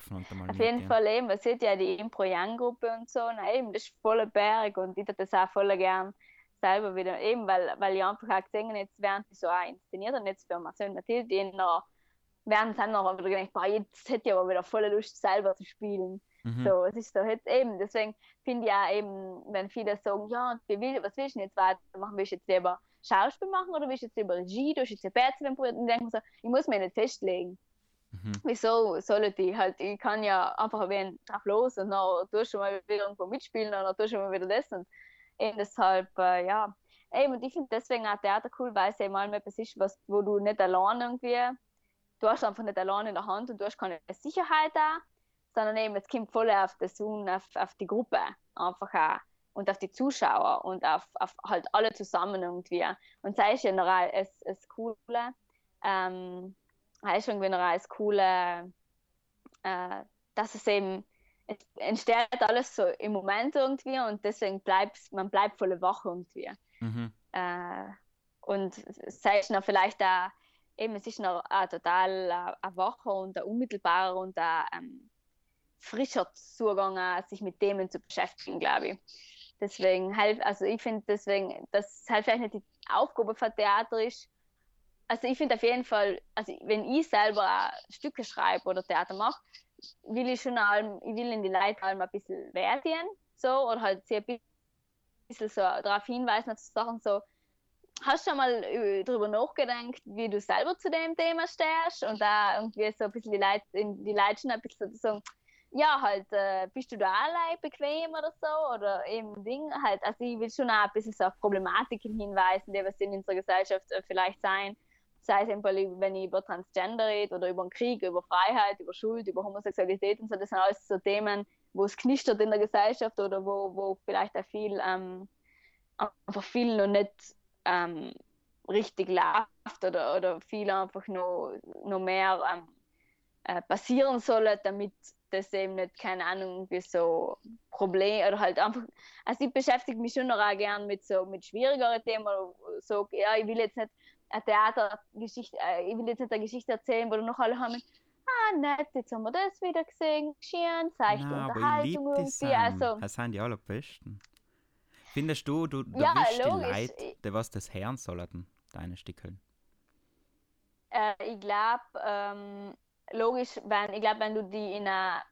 Auf jeden. Fall eben, es sieht ja die Impro-Young-Gruppe und so, na eben, das ist voller Berg und ich hätte das auch voll gern selber wieder, eben, weil, weil ich einfach auch gesehen habe, jetzt während ich so auch inszeniert und jetzt für Marcel und Mathilde, die noch, während dann noch wieder gedacht, boah, jetzt hätte ich aber wieder voll Lust, selber zu spielen. Mhm. So, es ist so jetzt eben, deswegen finde ich auch eben, wenn viele sagen, ja, will, was willst du jetzt weitermachen? Willst du jetzt lieber Schauspiel machen oder willst du jetzt lieber Regie? Du hast jetzt Bachelor probiert und denke mir so, ich muss mich nicht festlegen Mhm. wieso soll ich halt, ich kann ja einfach ein wenig drauf los und dann tust du mal wieder irgendwo mitspielen und dann tust du mal wieder das und eben deshalb, äh, ja. Eben, und ich finde deswegen auch Theater cool, weil es eben mal etwas ist, was, wo du nicht allein irgendwie, du hast einfach nicht allein in der Hand und du hast keine Sicherheit da, sondern eben, es kommt voll auf das und auf, auf die Gruppe einfach auch und auf die Zuschauer und auf, auf halt alle zusammen irgendwie. Und sei es generell es, es Coole. Ähm, heißt irgendwie noch als coole, äh, dass es eben, es entsteht alles so im Moment irgendwie und deswegen bleibt man bleibt voll wach irgendwie. Mhm. Äh, und es ist noch vielleicht auch, eben, es ist noch auch total äh, ein wacher und ein unmittelbarer und ein ähm, frischer Zugang, sich mit Themen zu beschäftigen, glaube ich. Deswegen halt, also ich finde deswegen, dass halt vielleicht nicht die Aufgabe von Theater ist, also ich finde auf jeden Fall, also wenn ich selber Stücke schreibe oder Theater mache, will ich schon allem, ich will in die Leute allem ein bisschen werden, so, oder halt sie ein bisschen so darauf hinweisen, auf so Sachen so, hast du schon mal äh, darüber nachgedacht, wie du selber zu dem Thema stehst und da irgendwie so ein bisschen die Leute, die Leute schon ein bisschen so sagen, ja, halt, äh, bist du da allein bequem oder so? Oder eben Ding, halt, also ich will schon auch ein bisschen so auf Problematiken hinweisen, die was in unserer Gesellschaft äh, vielleicht sein. Sei es einfach, wenn ich über Transgender rede oder über den Krieg, über Freiheit, über Schuld, über Homosexualität und so, das sind alles so Themen, wo es knistert in der Gesellschaft oder wo, wo vielleicht auch viel, ähm, einfach viel noch nicht ähm, richtig läuft oder, oder viel einfach noch, noch mehr ähm, äh, passieren soll, damit das eben nicht, keine Ahnung, irgendwie so Problem oder halt einfach, also ich beschäftige mich schon noch auch gern mit so mit schwierigeren Themen oder so, ja, ich will jetzt nicht eine Theatergeschichte, äh, ich will jetzt nicht eine Geschichte erzählen, wo dann noch alle haben, ah nett, jetzt haben wir das wieder gesehen, schön, seichte aber ich Unterhaltung die irgendwie, Sam. also Das sind die allerbesten. Findest du, du, du Ja, wischst die. Leute, die was das hören sollten, deine Stickeln? Äh, ich glaube, ähm, logisch, wenn, ich glaube, wenn du die in a,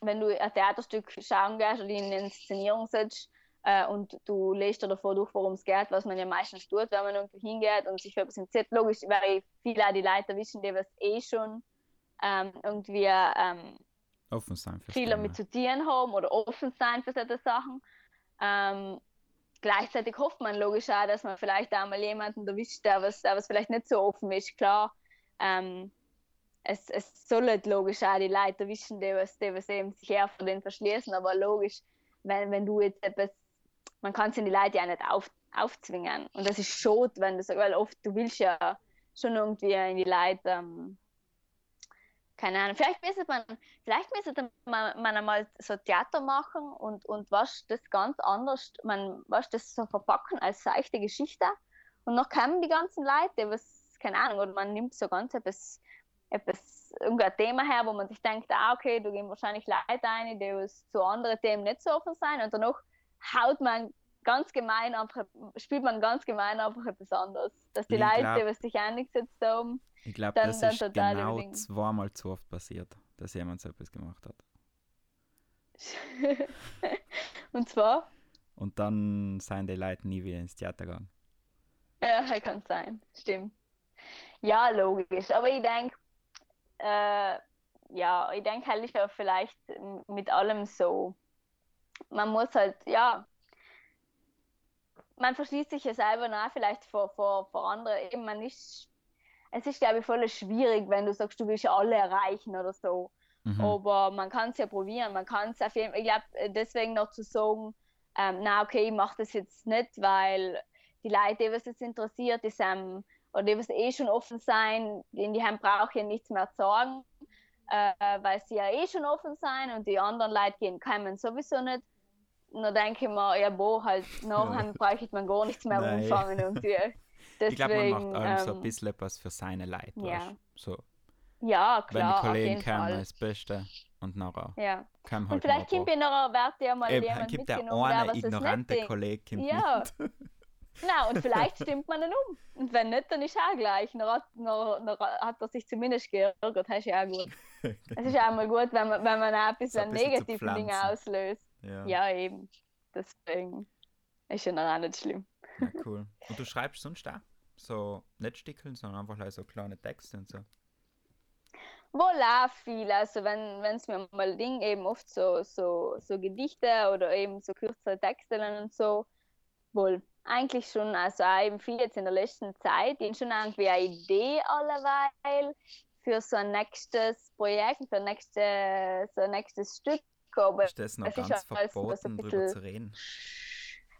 wenn du ein Theaterstück schauen gehst oder in eine Inszenierung setzt äh, und du lest davor durch, worum es geht, was man ja meistens tut, wenn man irgendwo hingeht und sich für etwas interessiert, logisch, weil viele auch die Leute wissen, die was eh schon ähm, irgendwie ähm, Offen sein fürs viel damit zu tun haben oder offen sein für solche Sachen. Ähm, gleichzeitig hofft man logisch auch, dass man vielleicht auch mal jemanden erwischt, der was, der was vielleicht nicht so offen ist. Klar, ähm, es, es sollen logisch auch die Leute erwischen, die was, die was eben sich eher von denen verschließen, aber logisch, wenn, wenn du jetzt etwas, man kann es in die Leute ja nicht auf, aufzwingen. Und das ist schade, wenn du sagst, weil oft du willst ja schon irgendwie in die Leute ähm, keine Ahnung, vielleicht müsste man, vielleicht müsste man, einmal so Theater machen und, und was das ganz anders, man was das so verpacken als seichte Geschichte. Und noch kommen die ganzen Leute, was, keine Ahnung, oder man nimmt so ganz etwas, etwas, irgendein Thema her, wo man sich denkt, ah, okay, da gehen wahrscheinlich Leute ein, die zu anderen Themen nicht so offen sein. Und danach haut man ganz gemein einfach, spielt man ganz gemein einfach etwas anderes. Dass die Ich Leute, glaub- was sich eingesetzt haben, Ich glaube, das dann ist total genau zweimal zu oft passiert, dass jemand so etwas gemacht hat. [LAUGHS] und zwar, Und dann seien die Leute nie wieder ins Theater gegangen. Ja, [LAUGHS] kann sein. Stimmt. Ja, logisch. Aber ich denke, äh, ja, ich denke halt ist ja vielleicht mit allem so. Man muss halt, ja, man verschließt sich ja selber nach, vielleicht vor, vor, vor anderen. Eben, man ist, es ist, glaube ich, voll schwierig, wenn du sagst, du willst ja alle erreichen oder so. Mhm. Aber man kann es ja probieren. Man kann es auf jeden Ich glaube, deswegen noch zu sagen, ähm, na okay, ich mache das jetzt nicht, weil die Leute, die was es interessiert, die sind, oder die was eh schon offen sein, in die haben brauche ich ja nichts mehr zu sagen, äh, weil sie ja eh schon offen sein und die anderen Leute gehen kommen sowieso nicht. Und dann denke ich mir, ja, boah, halt, nachher brauche ich man gar nichts mehr Nein. umfangen irgendwie. [LAUGHS] ich glaube, man Deswegen, macht allem so ein ähm, bisschen etwas für seine Leute. ja. So, ja, wenn klar, die auf Kollegen kommen, das Beste. Und nachher Ja. kommen Und halt vielleicht kommt in einer Werte ja mal. Eben, jemand gibt mitgenommen, der eine was ignorante. Kollege kommt Ja. mit. [LAUGHS] Na, und vielleicht stimmt man dann um. Und wenn nicht, dann ist auch gleich. Dann hat, dann, dann hat er sich zumindest geärgert. Das [LAUGHS] ist ja auch gut. Es ist auch mal gut, wenn man, wenn man auch ein bisschen, ein bisschen zu negative Dinge auslöst. Ja. Ja, eben. Deswegen ist ja noch auch nicht schlimm. ja, [LAUGHS] cool. Und du schreibst sonst auch? So nicht stickeln, sondern einfach like so kleine Texte und so. Wohl auch viel. Also wenn es mir mal Ding eben oft so, so, so Gedichte oder eben so kürzere Texte und so. Wohl, eigentlich schon. Also auch eben viel jetzt in der letzten Zeit. Ich habe schon irgendwie eine Idee alleweil für so ein nächstes Projekt, für ein nächste, so ein nächstes Stück. Aber Ist das noch es ist ganz ja so verboten, drüber zu reden?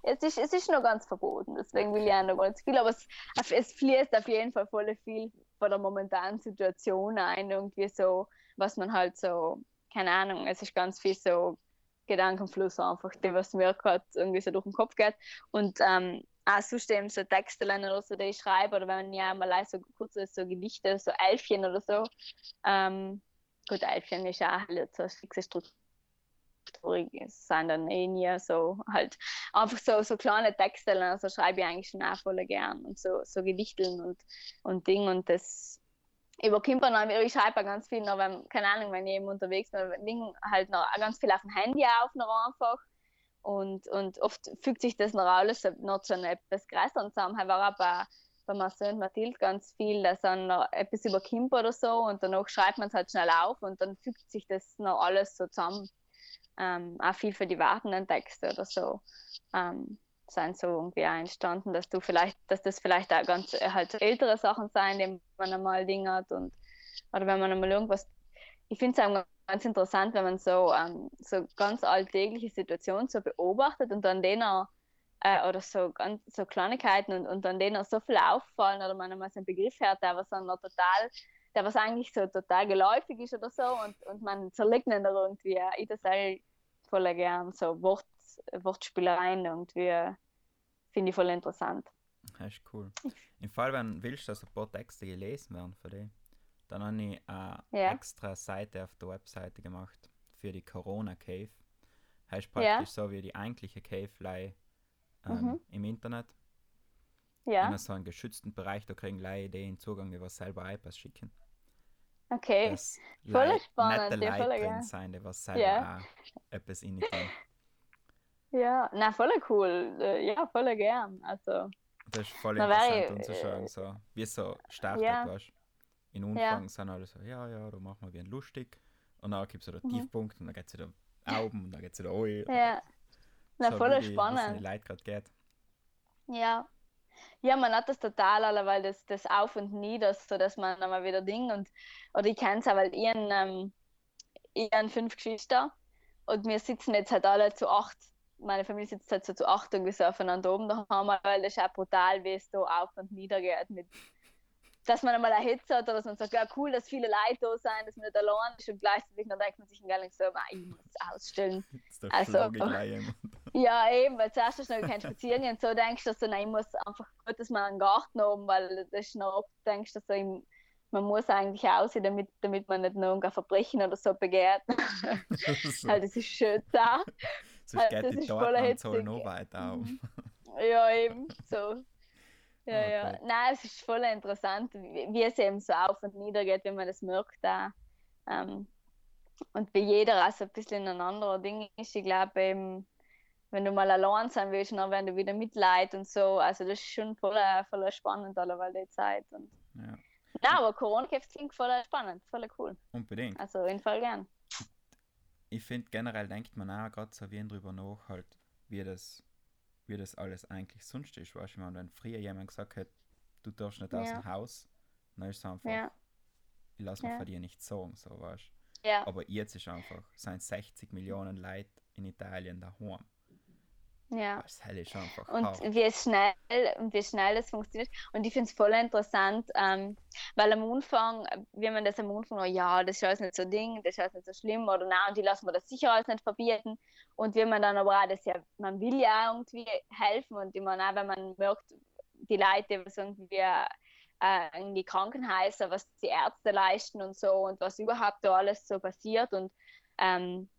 es ist, es ist noch ganz verboten, deswegen will ich auch noch zu viel, aber es, es fließt auf jeden Fall voll viel von der momentanen Situation ein, irgendwie so, was man halt so, keine Ahnung, es ist ganz viel so Gedankenfluss einfach, die was mir gerade irgendwie so durch den Kopf geht. Und ähm, auch sonst eben so Texte oder so, die ich schreibe oder wenn ich auch mal so kurze so Gedichte, so Elfchen oder so, ähm, gut, Elfchen ist auch halt so eine fixe Struktur es sind dann eh nie so halt einfach so, so kleine Texte, also schreibe ich eigentlich schon auch voll gern und so, so Gedichteln und, und Ding und das man dann, ich schreibe auch ganz viel noch, wenn, keine Ahnung, wenn ich eben unterwegs bin, Ding halt noch ganz viel auf dem Handy auf noch einfach und, und oft fügt sich das noch alles noch einem etwas größeren zusammen, halt war auch bei, Marcel und Mathilde ganz viel, dass dann noch etwas überkommt oder so und danach schreibt man es halt schnell auf und dann fügt sich das noch alles so zusammen ähm, auch viel für die wartenden Texte oder so ähm, sind so irgendwie entstanden, dass du vielleicht, dass das vielleicht auch ganz äh, halt ältere Sachen sein, die man einmal hat und oder wenn man einmal irgendwas, ich finde es auch ganz interessant, wenn man so ähm, so ganz alltägliche Situationen so beobachtet und dann denen äh, oder so ganz so Kleinigkeiten und, und dann denen so viel auffallen oder man einmal so einen Begriff hört, der was dann noch total der was eigentlich so total geläufig ist oder so und, und man zerlegt ihn da irgendwie. Ich das auch voll gern, so Wort, Wortspielereien irgendwie finde ich voll interessant. Das ist cool. Im Fall, wenn du willst, dass ein paar Texte gelesen werden für dich, dann habe ich eine Ja. extra Seite auf der Webseite gemacht für die Corona Cave. Heißt Ja. praktisch so wie die eigentliche Cave ähm, Mhm. im Internet. Ja, In so einem geschützten Bereich, da kriegen Leute den Zugang, was selber iPads schicken. Okay. Dass voll spannend, nette ja, voll Leute gern. drin sein, die was selber Ja. auch etwas in. Ja, na voll cool. Äh, Ja, voll gern. Also, Das ist voll interessant anzuschauen, so, wie es so startet, Ja. weißt du. In Anfang sind alle so, ja, ja, da machen wir wie ein lustig. Und dann gibt es den Mhm. Tiefpunkt und dann geht es wieder oben und dann geht es wieder rein. ja. Na, so, voll wie die- wie es spannend. den Leuten gerade geht. Ja. Ja, man hat das total alle, weil das, das Auf und Nieder, so dass man einmal wieder Ding und oder ich kenne es auch, weil ich, ein, ähm, ich habe fünf Geschwister und wir sitzen jetzt halt alle zu acht. Meine Familie sitzt halt so zu acht irgendwie so aufeinander oben daheim, weil das ist auch brutal, wie es da auf und nieder geht. Mit, dass man einmal eine Hitze hat oder dass man sagt, ja cool, dass viele Leute da sind, dass man nicht allein ist und gleichzeitig dann denkt man sich gar nicht so, "Ah, ich muss es ausstellen. Jetzt der Also-. [LAUGHS] Ja, eben, weil zuerst hast du noch keinen Spazieren und so denkst du so, nein, ich muss einfach gut, dass wir einen Garten haben, weil das ist noch oft, denkst du so, ich, man muss eigentlich aussehen, damit, damit man nicht noch ein Verbrechen oder so begeht. so, [LAUGHS] halt, das ist schön da. sonst halt, geht das die hitzig. noch weiter auf. Ja, eben, so. Ja, Ah, ja. Nein, es ist voll interessant, wie, wie es eben so auf und nieder geht, wenn man das merkt da. Ähm, und wie jeder also ein bisschen ein anderer Ding ist. Ich glaube eben, wenn du mal allein sein willst, dann werden du wieder Mitleid und so. Also das ist schon voll, voll spannend alleweil die Zeit. Und, Ja, na, aber corona klingt voll spannend, voll cool. unbedingt. Also in Fall gern. Ich finde generell denkt man auch gerade so wie drüber nach, halt, wie das, wie das alles eigentlich sonst ist. Weißt du, wenn früher jemand gesagt hätte, du darfst nicht aus Ja. dem Haus, dann ist es einfach, Ja, ich lasse mir Ja. von dir nicht sagen, so weißt Ja. Aber jetzt ist einfach, sind 60 Millionen Leute in Italien daheim. Ja. Das ist einfach Und hart. wie schnell, und wie schnell das funktioniert. Und ich finde es voll interessant, ähm, weil am Anfang, wie man das am Anfang, oh ja, das ist alles nicht so Ding, das ist alles nicht so schlimm, oder nein, und die lassen wir das sicher alles nicht verbieten. Und wie man dann aber auch das ja, man will ja irgendwie helfen und meine auch, wenn man merkt, die Leute, was irgendwie äh, in die Krankenhäuser, was die Ärzte leisten und so und was überhaupt da alles so passiert und ähm,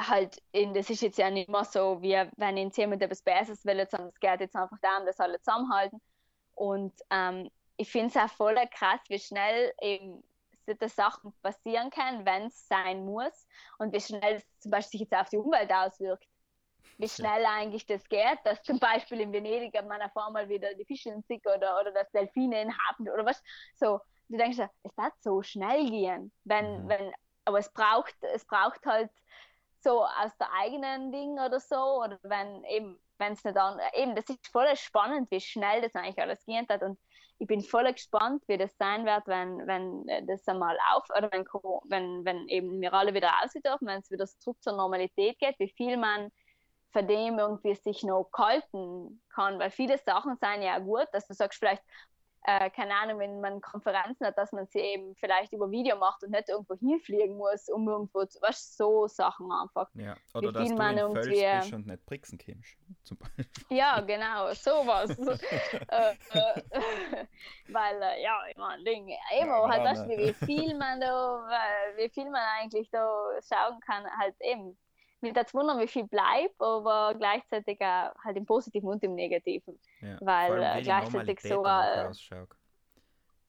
halt, in, das ist jetzt ja nicht mehr so, wie wenn in jemand etwas Besseres will, sondern es geht jetzt einfach darum, dass alle zusammenhalten. Und ähm, ich finde es auch voll krass, wie schnell eben solche Sachen passieren können, wenn es sein muss und wie schnell es zum Beispiel sich jetzt auf die Umwelt auswirkt. Wie schnell eigentlich das geht, dass zum Beispiel in Venedig man auf einmal wieder die Fische sieht oder, oder dass Delfine in Hafen oder was. So, du denkst, ja, es wird so schnell gehen, wenn, Mhm. wenn, aber es braucht, es braucht halt so aus der eigenen Ding oder so, oder wenn eben, wenn es nicht an, eben, das ist voll spannend, wie schnell das eigentlich alles gehen hat und ich bin voll gespannt, wie das sein wird, wenn, wenn das einmal auf, oder wenn, wenn, wenn eben wir alle wieder raus dürfen, wenn es wieder zurück zur Normalität geht, wie viel man von dem irgendwie sich noch halten kann, weil viele Sachen sind ja gut, dass du sagst vielleicht, äh, keine Ahnung, wenn man Konferenzen hat, dass man sie eben vielleicht über Video macht und nicht irgendwo hinfliegen muss, um irgendwo, zu, weißt du, so Sachen einfach. ja. Oder dass du man in irgendwie- bist und nicht Brixen kommst. [LAUGHS] Zum Beispiel. Ja, genau, sowas. [LAUGHS] äh, äh, [LAUGHS] weil, äh, ja, ich meine, Ding, eben, Ja, halt, weißt du, wie viel man da, äh, wie viel man eigentlich da schauen kann, halt eben. Mich das wundern, wie viel bleibt, aber gleichzeitig auch halt im Positiven und im Negativen. Ja. Weil, äh, gleichzeitig so, äh?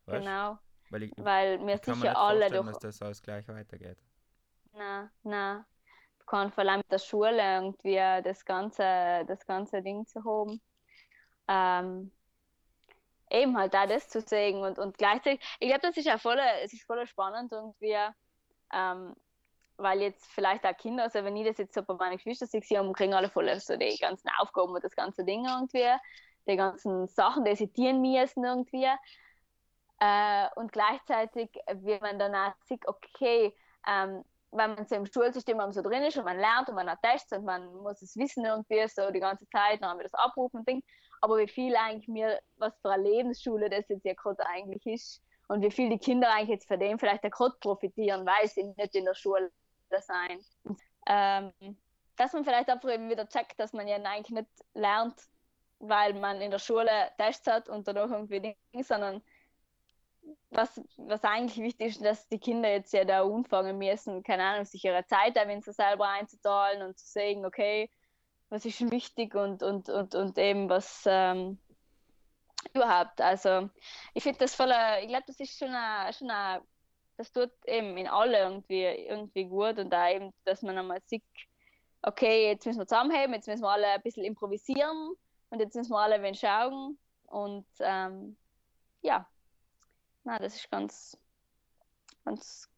Genau, Weil ich, weil mir ich kann sicher alle durch. dass das alles gleich weitergeht. Na, na. Du kannst vor allem mit der Schule irgendwie das ganze, das ganze Ding zu haben. Ähm, eben halt auch das zu sehen und, und gleichzeitig, ich glaube, das ist ja voll, es ist voll spannend irgendwie, ähm, weil jetzt vielleicht auch Kinder, also wenn ich das jetzt so bei meinen Geschwistern sehe, haben, kriegen alle voll so die ganzen Aufgaben und das ganze Ding irgendwie, die ganzen Sachen, die sie tun müssen irgendwie. Äh, und gleichzeitig, wie man dann auch sieht, okay, ähm, wenn man so im Schulsystem so drin ist und man lernt und man hat Tests und man muss es wissen irgendwie so die ganze Zeit, dann haben wir das abrufen und Ding. Aber wie viel eigentlich mir, was für eine Lebensschule das jetzt ja gerade eigentlich ist und wie viel die Kinder eigentlich jetzt von dem vielleicht auch gerade profitieren, weil sie nicht in der Schule sein. Ähm, dass man vielleicht einfach eben wieder checkt, dass man ja eigentlich nicht lernt, weil man in der Schule Tests hat und danach irgendwie Dinge, sondern was, was eigentlich wichtig ist, dass die Kinder jetzt ja da anfangen müssen, keine Ahnung, sich ihre Zeit da so selber einzuteilen und zu sagen, okay, was ist schon wichtig und, und, und, und eben was ähm, überhaupt. Also ich finde das voll, äh, ich glaube, das ist schon eine, schon eine, das tut eben in alle irgendwie, irgendwie gut und da eben, dass man einmal sieht, okay, jetzt müssen wir zusammenheben, jetzt müssen wir alle ein bisschen improvisieren und jetzt müssen wir alle wen schauen und ähm, ja, na, das ist ganz, ganz,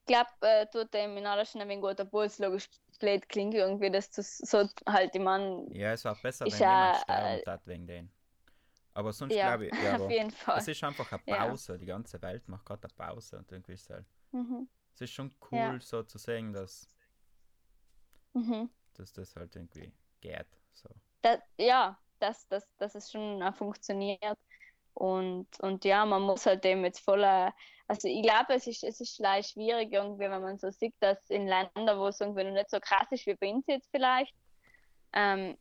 ich glaube, äh, tut dem in aller schon ein wenig gut, obwohl es logisch blöd klingt irgendwie, dass das so halt, ich meine, Ja, es war besser, wenn ja, jemand sterben äh, hat wegen denen. Aber sonst ja, glaube ich, ja, [LAUGHS] auf jeden Fall. es ist einfach eine Ja. Pause. Die ganze Welt macht gerade eine Pause und irgendwie ist es halt, Mhm. es ist schon cool, Ja. so zu sehen, dass, Mhm. dass das halt irgendwie geht. So. Das, ja, dass, dass, dass es schon funktioniert. Und, und ja, man muss halt dem jetzt voller, also ich glaube, es ist, es ist leicht schwierig irgendwie, wenn man so sieht, dass in Ländern, wo es irgendwie noch nicht so krass ist wie bei uns jetzt vielleicht, ähm,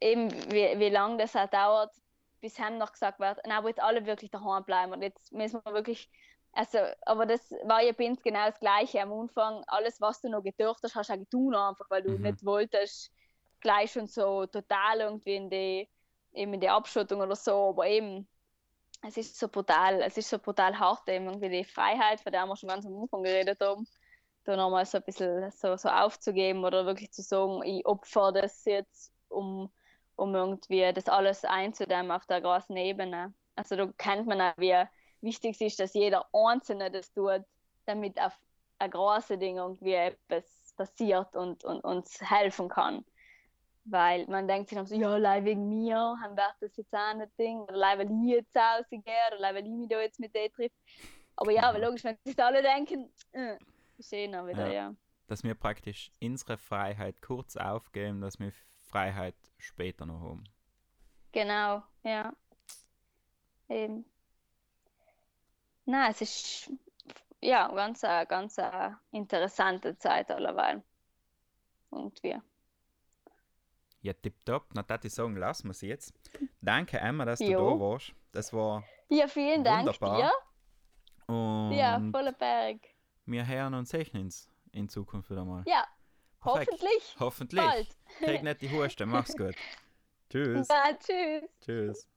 eben wie, wie lange das auch dauert, bis hem noch gesagt wird, na, jetzt alle wirklich daheim bleiben. Und jetzt müssen wir wirklich, also, aber das war ja bei uns genau das Gleiche. Am Anfang, alles, was du noch gedurft hast, hast du auch getan einfach, weil du Mhm. nicht wolltest, gleich schon so total irgendwie in die, eben in die Abschottung oder so, aber eben, es ist so brutal, es ist so brutal hart, eben irgendwie die Freiheit, von der wir schon ganz am Anfang geredet haben, da nochmal so ein bisschen so, so aufzugeben oder wirklich zu sagen, ich opfer das jetzt, um, um irgendwie das alles einzudämmen auf der großen Ebene. Also da kennt man auch, wie wichtig es ist, dass jeder Einzelne das tut, damit auf ein großes Ding irgendwie etwas passiert und, und uns helfen kann. Weil man denkt sich dann so, ja, allein wegen mir haben wir das jetzt auch nicht Ding, oder allein weil ich jetzt rausgehe, oder allein weil ich mich da jetzt mit dir treffe. Aber ja, aber logisch, wenn sich alle denken, äh, ist eh noch wieder, Ja. ja. Dass wir praktisch unsere Freiheit kurz aufgeben, dass wir Freiheit später noch haben. Genau, ja. Eben. Na, es ist ja ganz, eine- ganz eine interessante Zeit alleweil. Und wir. Ja, tipptopp. Na, das ich sagen, lassen wir sie jetzt. Danke, Emma, dass du Jo. da warst. Das war Ja, vielen Dank Wunderbar. dir. und Ja, voller Berg. wir hören uns sehen uns in Zukunft wieder mal. Ja. Hoffentlich Hoffentlich. bald. Krieg nicht die Hurste. Mach's gut. [LAUGHS] Tschüss. Ja, tschüss. Tschüss.